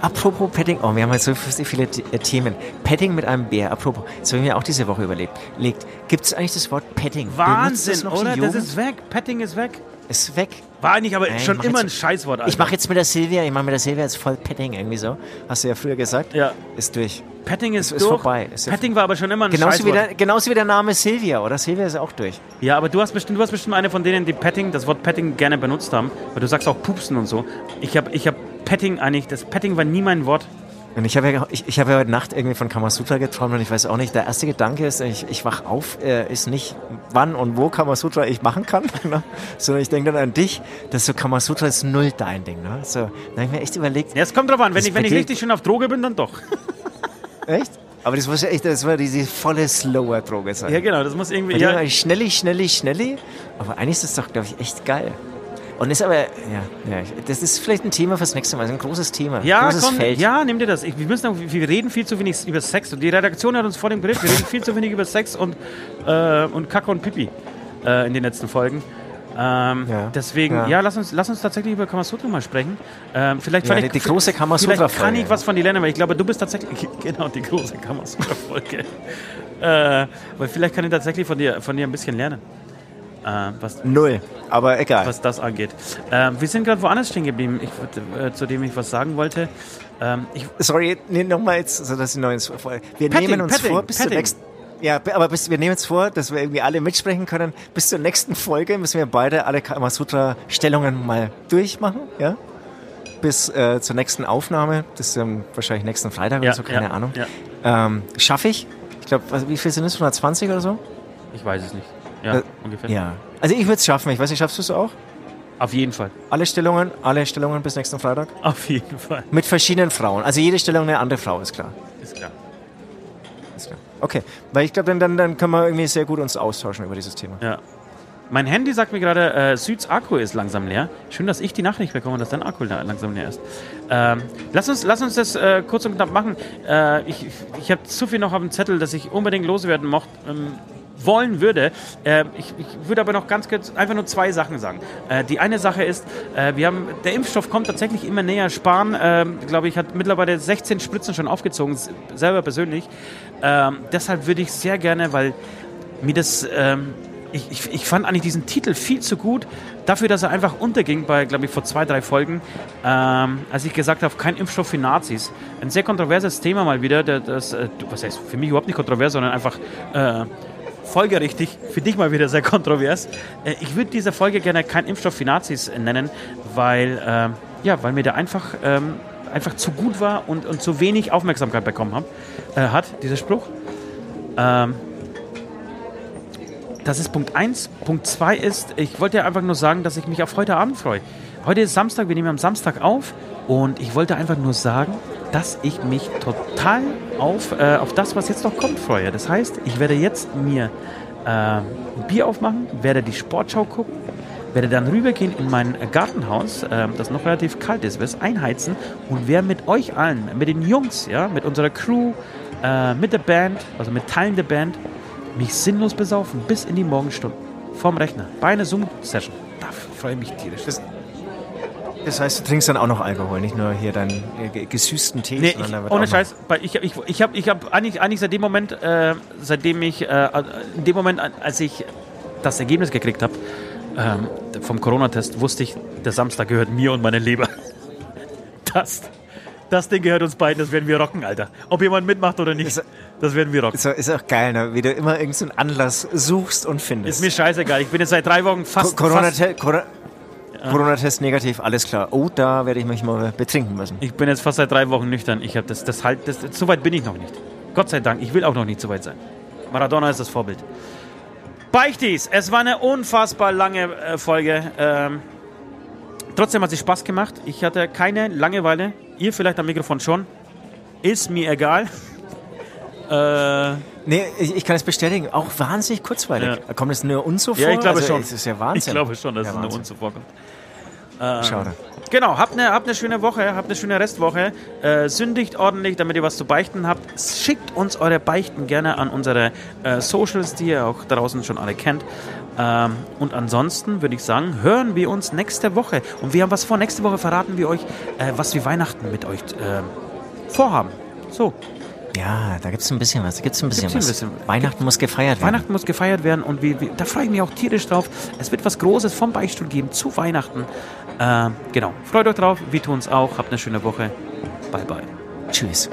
D: Apropos Padding, oh, wir haben halt so viele äh, Themen. Padding mit einem Bär, apropos, das habe ich mir auch diese Woche überlegt. Gibt es eigentlich das Wort Padding?
C: Wahnsinn,
D: das
C: oder? Das ist weg. Petting ist weg.
D: ist weg.
C: War eigentlich aber
D: Nein,
C: schon immer ein
D: jetzt-
C: Scheißwort. Alter.
D: Ich mache jetzt mit der Silvia, ich mache mit der Silvia jetzt voll Padding irgendwie so. Hast du ja früher gesagt.
C: Ja.
D: Ist durch.
C: Petting ist,
D: ist-
C: durch.
D: vorbei. Ist
C: Petting war aber schon immer ein
D: Genauso wie, der, genauso wie der Name Silvia, oder? Silvia ist auch durch.
C: Ja, aber du hast bestimmt, du hast bestimmt eine von denen, die Petting, das Wort Petting gerne benutzt haben. Weil du sagst auch Pupsen und so. Ich habe ich hab Petting eigentlich, das Petting war nie mein Wort.
D: Und ich habe ja, ich, ich hab ja heute Nacht irgendwie von Kamasutra geträumt und ich weiß auch nicht, der erste Gedanke ist, ich, ich wach auf, äh, ist nicht, wann und wo Kamasutra ich machen kann, ne? sondern ich denke dann an dich, dass so Kamasutra ist null dein Ding. Ne? So, dann habe ich mir echt überlegt,
C: Ja, es kommt drauf an. Wenn ich, wenn ich richtig schön auf Droge bin, dann doch.
D: echt? Aber das muss ja echt, das war diese volle Slower-Droge sein.
C: Ja, genau. Das muss irgendwie. Ja,
D: schnelli, schnelli, schnelli. Aber eigentlich ist das doch, glaube ich, echt geil. Und ist aber, ja, ja, das ist vielleicht ein Thema fürs nächste Mal, also ein großes Thema,
C: ja,
D: großes
C: komm,
D: Feld.
C: ja, nimm dir das. Ich, wir, müssen wir reden viel zu wenig über Sex. Und die Redaktion hat uns vor dem Bericht, wir reden viel zu wenig über Sex und, äh, und Kacke und Pipi äh, in den letzten Folgen. Ähm,
D: Ja.
C: Deswegen, ja.
D: Ja.
C: lass, uns, lass uns tatsächlich über Kamasutra mal sprechen. Ähm, vielleicht,
D: Ja,
C: vielleicht,
D: die- die große
C: Vielleicht
D: Kamasutra-Folge,
C: kann ich was von dir lernen, weil ich glaube, du bist tatsächlich, genau, die große Kamasutra-Folge. äh, weil vielleicht kann ich tatsächlich von dir, von dir ein bisschen lernen. Äh, was,
D: Null, aber egal.
C: was das angeht. Ähm, wir sind gerade woanders stehen geblieben, ich, äh, zu dem ich was sagen wollte. Ähm, ich,
D: Sorry, nee, nochmal jetzt, so dass ich noch ins. Wir
C: Petting,
D: nehmen uns
C: Petting,
D: vor, bis zur
C: Petting.
D: nächsten. Ja, aber bis, wir nehmen uns vor, dass wir irgendwie alle mitsprechen können. Bis zur nächsten Folge müssen wir beide alle Kamasutra-Stellungen mal durchmachen, ja? Bis äh, zur nächsten Aufnahme. Das ist ähm, wahrscheinlich nächsten Freitag
C: Ja,
D: oder so, keine
C: ja,
D: Ahnung.
C: ja.
D: Ähm, Schaffe ich? Ich glaube, wie viel sind es? 120 oder so?
C: ich weiß es nicht. Ja,
D: Äh,
C: ungefähr.
D: Ja. Also ich würde es schaffen. Ich weiß nicht, schaffst du es auch?
C: Auf jeden Fall.
D: Alle Stellungen, alle Stellungen bis nächsten Freitag?
C: Auf jeden Fall.
D: Mit verschiedenen Frauen. Also jede Stellung eine andere Frau, ist klar.
C: Ist klar.
D: Okay, weil ich glaube, dann, dann, dann können wir irgendwie sehr gut uns austauschen über dieses Thema.
C: Ja. Mein Handy sagt mir gerade, äh, Süds Akku ist langsam leer. Schön, dass ich die Nachricht bekomme, dass dein Akku la- langsam leer ist. Ähm, lass, uns, lass uns das äh, kurz und knapp machen. Äh, ich ich habe zu viel noch auf dem Zettel, dass ich unbedingt loswerden mocht, ähm, wollen würde. Äh, ich, ich würde aber noch ganz kurz einfach nur zwei Sachen sagen. Äh, die eine Sache ist, äh, wir haben, der Impfstoff kommt tatsächlich immer näher. Spahn, ähm, glaube ich, hat mittlerweile 16 Spritzen schon aufgezogen, selber persönlich. Ähm, deshalb würde ich sehr gerne, weil mir das, ähm, ich, ich, ich fand eigentlich diesen Titel viel zu gut, dafür, dass er einfach unterging bei, glaube ich, vor zwei, drei Folgen, ähm, als ich gesagt habe, kein Impfstoff für Nazis. Ein sehr kontroverses Thema mal wieder, der, das, äh, was heißt für mich überhaupt nicht kontrovers, sondern einfach äh, folgerichtig, für dich mal wieder sehr kontrovers. Äh, ich würde diese Folge gerne kein Impfstoff für Nazis nennen, weil, äh, ja, weil mir der einfach, ähm, einfach zu gut war und, und zu wenig Aufmerksamkeit bekommen hab, äh, hat, dieser Spruch. Ähm, das ist Punkt 1. Punkt 2 ist, ich wollte einfach nur sagen, dass ich mich auf heute Abend freue. Heute ist Samstag, wir nehmen am Samstag auf und ich wollte einfach nur sagen, dass ich mich total auf, äh, auf das, was jetzt noch kommt, freue. Das heißt, ich werde jetzt mir äh, ein Bier aufmachen, werde die Sportschau gucken, werde dann rübergehen in mein Gartenhaus, äh, das noch relativ kalt ist, werde einheizen und werde mit euch allen, mit den Jungs, ja, mit unserer Crew, äh, mit der Band, also mit Teilen der Band, mich sinnlos besaufen bis in die Morgenstunden vorm Rechner bei einer Zoom-Session. Da freue ich mich tierisch.
D: Das, das heißt, du trinkst dann auch noch Alkohol, nicht nur hier deinen äh, gesüßten Tee,
C: Nee, ich, ohne Scheiß, ich, ich, ich habe ich hab eigentlich, eigentlich seit dem Moment, äh, seitdem ich, äh, in dem Moment, als ich das Ergebnis gekriegt habe ähm, vom Corona-Test, wusste ich, der Samstag gehört mir und meiner Leber. Das, das Ding gehört uns beiden, das werden wir rocken, Alter. Ob jemand mitmacht oder nicht,
D: Ist-
C: das werden wir rocken.
D: Ist, auch- ist auch geil, ne? wie du immer irgendeinen Anlass suchst und findest.
C: Ist mir scheißegal, ich bin jetzt seit drei Wochen fast...
D: Co-
C: fast
D: Corona-Te- Corona- Corona-Test negativ, alles klar. Oh, da werde ich mich mal betrinken müssen.
C: ich bin jetzt fast seit drei Wochen nüchtern. Ich habe das, das halt, das, so weit bin ich noch nicht. Gott sei Dank, ich will auch noch nicht so weit sein. Maradona ist das Vorbild. Beichtis, es war eine unfassbar lange äh, Folge. Ähm, trotzdem hat es Spaß gemacht. Ich hatte keine Langeweile. Ihr vielleicht am Mikrofon schon. Ist mir egal. äh,
D: Nee, ich, ich kann es bestätigen, auch wahnsinnig kurzweilig.
C: Ja.
D: Kommt es nur uns so vor?
C: ja, ich glaube
D: also,
C: schon.
D: Es ist ja Wahnsinn.
C: Ich glaube schon, dass
D: Ja,
C: es nur uns so vorkommt.
D: Schade.
C: Genau, habt eine, habt eine schöne Woche, habt eine schöne Restwoche. Äh, sündigt ordentlich, damit ihr was zu beichten habt. Schickt uns eure Beichten gerne an unsere äh, Socials, die ihr auch draußen schon alle kennt. Ähm, und ansonsten würde ich sagen, hören wir uns nächste Woche. Und wir haben was vor. Nächste Woche verraten wir euch, äh, was wir Weihnachten mit euch äh, vorhaben. So,
D: Ja, da gibt es ein bisschen was. Da gibt's ein bisschen
C: Gibt's
D: was.
C: ein bisschen.
D: Weihnachten muss gefeiert werden.
C: Weihnachten muss gefeiert werden und wir, wir, da freue ich mich auch tierisch drauf. Es wird was Großes vom Beichtstuhl geben zu Weihnachten. Ähm, genau, freut euch drauf, wir tun es auch. Habt eine schöne Woche. Bye, bye.
D: Tschüss.